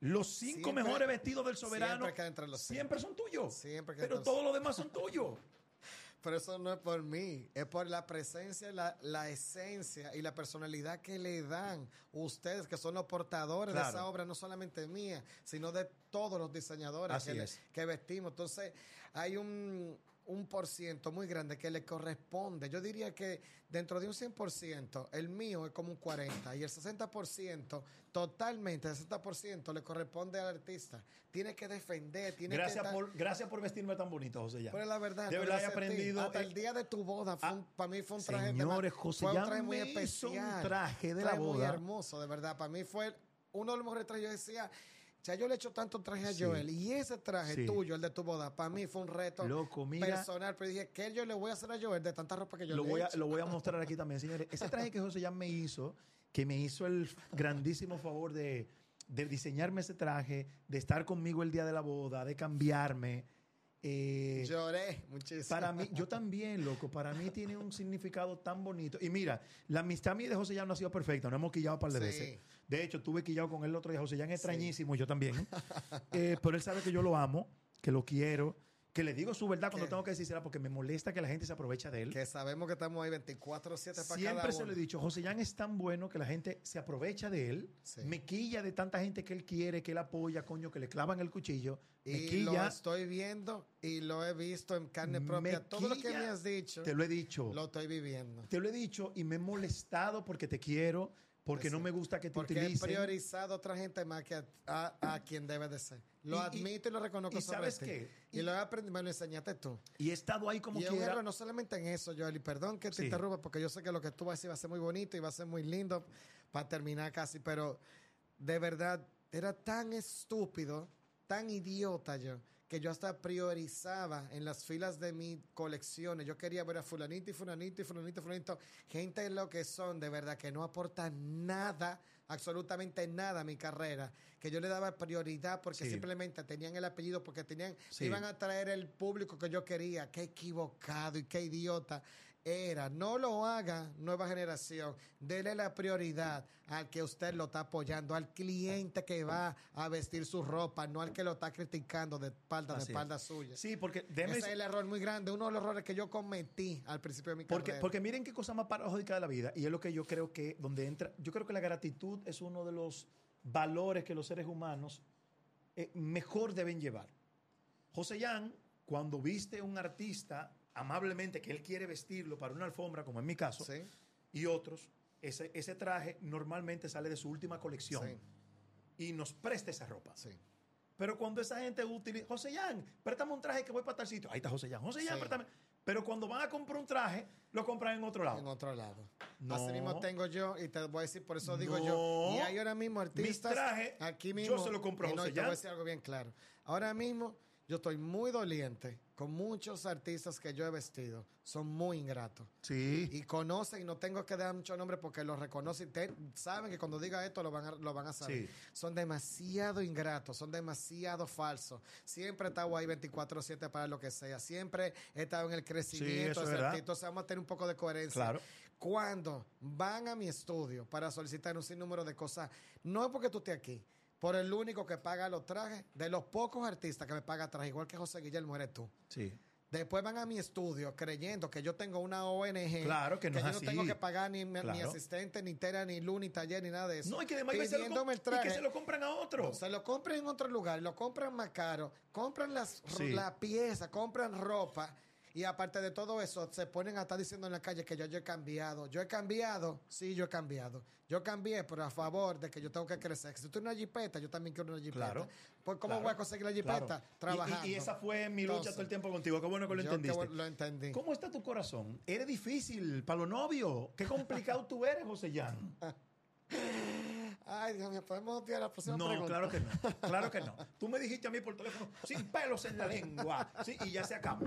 los cinco Siempre- mejores vestidos del soberano Siempre queda entre los cinco. siempre son tuyos. Siempre Pero todos los demás son tuyos. Pero eso no es por mí, es por la presencia, la, la esencia y la personalidad que le dan ustedes, que son los portadores de esa obra, no solamente mía, sino de todos los diseñadores le- que vestimos. Entonces, hay un, un por ciento muy grande que le corresponde. Yo diría que dentro de un 100%, el mío es como un 40% y el 60%, totalmente, el 60% le corresponde al artista. Tiene que defender, tiene que Gracias estar- por, gracias por vestirme tan bonito, José ya. pero la verdad, De verdad he aprendido, Hasta el día de tu boda, fue ah, un- para mí fue un traje de Señores, José fue un Jan traje muy especial. un traje de la traje muy boda. hermoso, de verdad. Para mí fue uno de los mejores trajes. Yo decía, ya yo le he hecho tanto traje a. Joel y ese traje Sí. tuyo, el de tu boda, para mí fue un reto Loco, mira. personal. Pero dije, ¿qué yo le voy a hacer a Joel de tanta ropa que yo lo le voy, he a, hecho? lo voy a mostrar aquí también, señores. Ese traje que José ya me hizo, que me hizo el grandísimo favor de, de diseñarme ese traje, de estar conmigo el día de la boda, de cambiarme. Eh, Lloré muchísimo. para mí, yo también, loco, para mí tiene un significado tan bonito. Y mira, la amistad mía de José ya no ha sido perfecta, no hemos quillado un par de Sí. veces. De hecho, tuve quillado con él el otro día. José ya es extrañísimo, y yo también. Eh, pero él sabe que yo lo amo, que lo quiero, que le digo su verdad cuando tengo que decírsela porque me molesta que la gente se aprovecha de él. que sabemos que estamos ahí 24-7 para cada Siempre se lo he dicho, José Jan es tan bueno que la gente se aprovecha de él, Sí. me quilla de tanta gente que él quiere, que él apoya, coño, que le clavan el cuchillo, me Y lo quilla, estoy viendo y lo he visto en carne Me propia. Todo lo que me has dicho, te lo he dicho, lo estoy viviendo. te lo he dicho y me he molestado porque te quiero, porque Sí. no me gusta que te Porque he utilicen. priorizado a otra gente más que a, a- a quien debe de ser. Lo Y- admito y lo reconozco y sobre ¿sabes ti. qué? Y, Y- lo he aprendido, me lo enseñaste tú. Y he estado ahí como y quiera. error no solamente en eso, Joel, y perdón que te Sí. interrumpa, porque yo sé que lo que tú vas a decir va a ser muy bonito y va a ser muy lindo para terminar casi, pero de verdad era tan estúpido, tan idiota yo, que yo hasta priorizaba en las filas de mis colecciones. Yo quería ver a fulanito y fulanito y fulanito y fulanito. Gente en lo que son, de verdad, que no aportan nada, absolutamente nada a mi carrera. Que yo le daba prioridad porque Sí. simplemente tenían el apellido, porque tenían, Sí. iban a traer el público que yo quería. Qué equivocado y qué idiota era. No lo haga, nueva generación. Dele la prioridad al que usted lo está apoyando, al cliente que va a vestir su ropa, no al que lo está criticando de espalda, de Así es. espalda suya. Sí, porque déjeme Ese es el error muy grande, uno de los errores que yo cometí al principio de mi Porque, carrera. porque miren qué cosa más paradójica de la vida, y es lo que yo creo que donde entra, yo creo que la gratitud es uno de los valores que los seres humanos eh, mejor deben llevar. José Yan, cuando viste a un artista amablemente que él quiere vestirlo para una alfombra, como en mi caso, Sí, y otros, ese, ese traje normalmente sale de su última colección sí, y nos presta esa ropa. sí. Pero cuando esa gente utiliza, José Yan, préstame un traje que voy para tal sitio. Ahí está José Yan. José Sí. préstame. Pero cuando van a comprar un traje, lo compran en otro lado. En otro lado. No. Así mismo tengo yo, y te voy a decir, por eso digo No. yo. Y hay ahora mismo artistas. trajes, aquí yo mismo. se lo compro a no, José y te voy a Jan. decir algo bien claro. Ahora mismo, yo estoy muy doliente con muchos artistas que yo he vestido. Son muy ingratos. Sí. Y conocen, y no tengo que dar mucho nombre porque los reconocen. te- saben que cuando diga esto lo van a, lo van a saber. Sí. Son demasiado ingratos, son demasiado falsos. Siempre he estado ahí 24-7 para lo que sea. Siempre he estado en el crecimiento. de artista. Entonces vamos a tener un poco de coherencia. Claro. Cuando van a mi estudio para solicitar un sinnúmero de cosas, no es porque tú estés aquí, por el único que paga los trajes, de los pocos artistas que me paga trajes, igual que José Guillermo eres tú. Sí. Después van a mi estudio creyendo que yo tengo una ONG. Claro que no es yo así. no tengo que pagar ni, Claro. asistente, ni tera, ni luz, ni taller, ni nada de eso. No, y que además se lo, Pidiéndome el comp- y que traje. se lo compran a otro. Se lo compran en otro lugar, lo compran más caro, compran las, Sí. la pieza, compran ropa. Y aparte de todo eso, se ponen a estar diciendo en la calle que yo, yo he cambiado. Yo he cambiado, sí, yo he cambiado. Yo cambié, pero a favor de que yo tengo que crecer. Si tú tienes una jipeta, yo también quiero una jipeta. Claro. Pues, ¿cómo Claro. voy a conseguir la jipeta? Claro. Trabajando. Y, y esa fue mi lucha Entonces, todo el tiempo contigo. Qué bueno que lo yo que entendiste. lo entendí. ¿Cómo está tu corazón? ¿Eres difícil para los novios? Qué complicado tú eres, José Yan. Ay, Dios mío, podemos ir a la próxima No, pregunta. claro que no. Claro que no. Tú me dijiste a mí por teléfono, sin pelos en la lengua. Sí, y ya se acabó.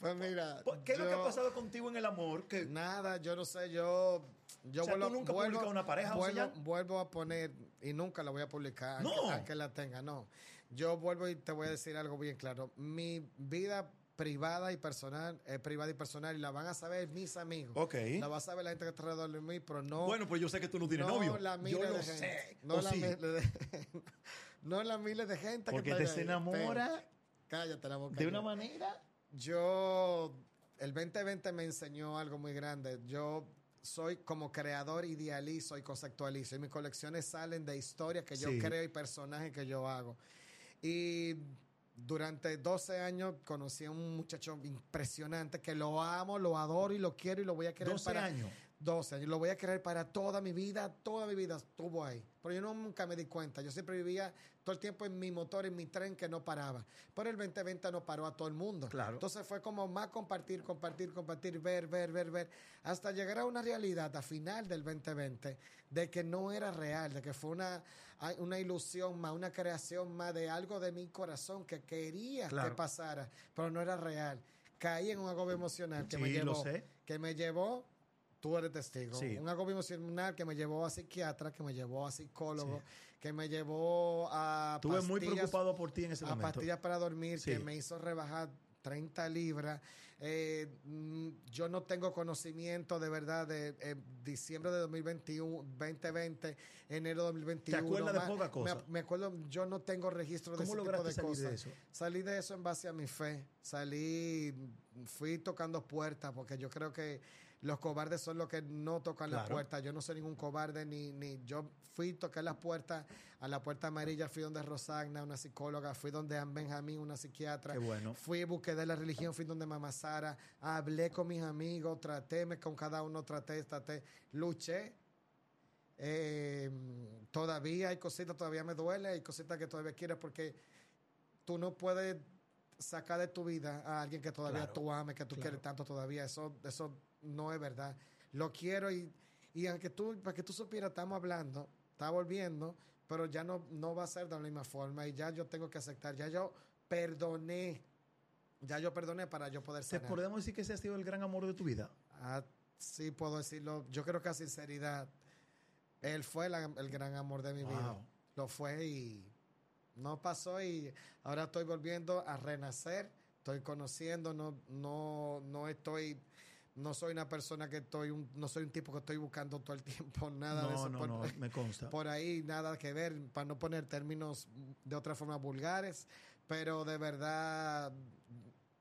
Pues mira. ¿Qué es lo que ha pasado contigo en el amor? Que Nada, yo no sé, yo. Yo O sea, vuelvo, ¿tú nunca vuelvo, una pareja, vuelvo, Jan? vuelvo a poner, y nunca la voy a publicar, No. aunque, aunque la tenga, no. Yo vuelvo y te voy a decir algo bien claro. Mi vida privada y personal, es privada y personal, y la van a saber mis amigos. Ok. La va a saber la gente que está alrededor de mí, pero no. Bueno, pues yo sé que tú no tienes no novio. la Yo lo sé. No ¿O la sí? miles de, no la miles de gente Porque que te se enamora Cállate la boca. de una manera. Yo, el 2020 me enseñó algo muy grande. Yo soy como creador, idealizo y conceptualizo. Y mis colecciones salen de historias que yo Sí. creo y personajes que yo hago. Y durante 12 años conocí a un muchacho impresionante que lo amo, lo adoro y lo quiero y lo voy a querer 12 para años. 12 años. Lo voy a querer para toda mi vida, toda mi vida estuvo ahí. Pero yo nunca me di cuenta. Yo siempre vivía todo el tiempo en mi motor, en mi tren que no paraba. Pero el 2020 no paró a todo el mundo. Claro. Entonces fue como más compartir, compartir, compartir, ver, ver, ver, ver, hasta llegar a una realidad a final del 2020 de que no era real, de que fue una, una ilusión más, una creación más de algo de mi corazón que quería Claro. que pasara, pero no era real. Caí en un agobio emocional que Sí, me lo sé. que me llevó Tú eres testigo. Sí. Un agobio emocional que me llevó a psiquiatra, que me llevó a psicólogo, que me llevó a Estuve muy preocupado por ti en ese a momento. pastillas para dormir Sí. que me hizo rebajar 30 libras. Eh, mm, yo no tengo conocimiento de verdad de eh, diciembre de 2021, 2020, enero de 2021. ¿Te acuerdas de más- poca cosa? Me, me acuerdo, yo no tengo registro de ¿Cómo ese tipo de salir cosas. de eso? Salí de eso en base a mi fe. Salí, fui tocando puertas porque yo creo que los cobardes son los que no tocan la Claro. puerta. Yo no soy ningún cobarde ni, ni yo fui toqué las puertas a la puerta amarilla, fui donde Rosagna, una psicóloga, fui donde Ann Benjamín, una psiquiatra. Qué bueno. Fui, busqué de la religión, fui donde Mamá Sara, hablé con mis amigos, traté me- con cada uno, traté, traté, luché. Eh, todavía hay cositas, todavía me duele, hay cositas que todavía quiero porque tú no puedes sacar de tu vida a alguien que todavía Claro, tú ames, que tú claro. quieres tanto todavía. Eso, eso no es verdad. Lo quiero y, y aunque tú, para que tú supieras, estamos hablando, está volviendo, pero ya no, no va a ser de la misma forma y ya yo tengo que aceptar, ya yo perdoné. Ya yo perdoné para yo poder ¿Te sanar. podemos decir que ese ha sido el gran amor de tu vida? Ah, sí, puedo decirlo. Yo creo que a sinceridad, él fue la- el gran amor de mi vida. Lo fue y no pasó y ahora estoy volviendo a renacer. Estoy conociendo, no, no, no estoy, no soy una persona que estoy, un- no soy un tipo que estoy buscando todo el tiempo nada de eso. no, por, no, me consta. por ahí nada que ver, para no poner términos de otra forma vulgares, pero de verdad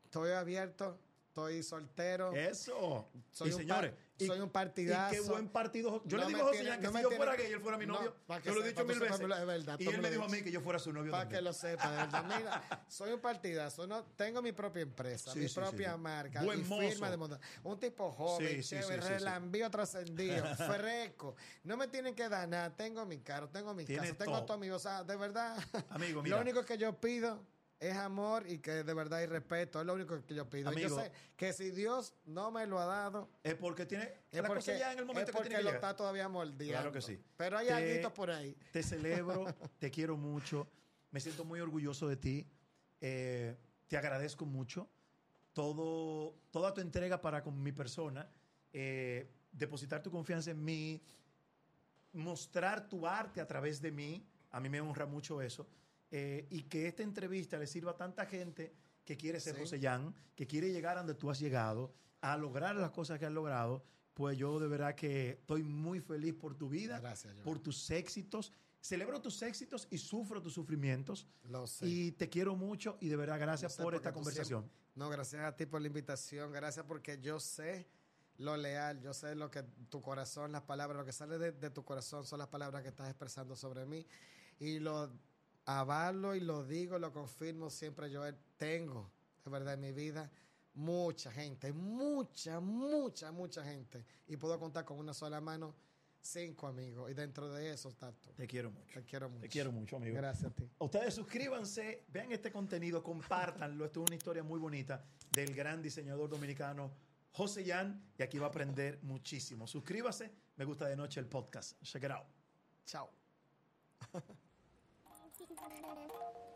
estoy abierto, estoy soltero. Eso. Soy y señores, par- soy un partidazo. Y qué buen partido. Yo No le digo a José tiene- que no si yo tiene- fuera gay, él fuera mi no, novio. yo lo he dicho mil veces. verdad, y él me dijo a mí que yo fuera su novio Para que lo sepa, de verdad. Mira, soy un partidazo. No, tengo mi propia empresa, Sí, mi sí, propia sí. marca, mi firma de moda. Un tipo joven, Sí, sí, sí, chévere, relambío trascendido, fresco. No me tienen que dar nada. Tengo mi carro, tengo mi casa, tengo todo. mío. O sea, de verdad. Amigo, mira. Lo único que yo pido es amor y que de verdad hay respeto. Es lo único que yo pido. Yo Amigo. sé que si Dios no me lo ha dado, Es porque tiene. es la cosa porque, ya en el momento es que tiene que lo llegar. está todavía moldeando. Claro que sí. Pero hay algo por ahí. Te celebro, te quiero mucho, me siento muy orgulloso de ti, eh, te agradezco mucho todo, toda tu entrega para con mi persona, eh, depositar tu confianza en mí, mostrar tu arte a través de mí, a mí me honra mucho eso, eh, y que esta entrevista le sirva a tanta gente que quiere ser Sí. José Jan, que quiere llegar a donde tú has llegado, a lograr las cosas que has logrado, pues yo de verdad que estoy muy feliz por tu vida, Gracias, por tus éxitos. Celebro tus éxitos y sufro tus sufrimientos. Lo sé. Y te quiero mucho y de verdad gracias por esta conversación. siempre- no, gracias a ti por la invitación. Gracias porque yo sé lo leal. Yo sé lo que tu corazón, las palabras, lo que sale de, de tu corazón son las palabras que estás expresando sobre mí. Y lo avalo y lo digo, lo confirmo siempre. Yo tengo, de verdad, en mi vida mucha gente, mucha, mucha, mucha gente. Y puedo contar con una sola mano cinco amigos. Y dentro de eso está tú. Te quiero mucho. Te quiero mucho. Te quiero mucho, amigo. Gracias a ti. Ustedes suscríbanse, vean este contenido, compártanlo. Esto es una historia muy bonita del gran diseñador dominicano José Yan y aquí va a aprender muchísimo. Suscríbase, me gusta de noche el podcast. Check it out. Chao. Thank you.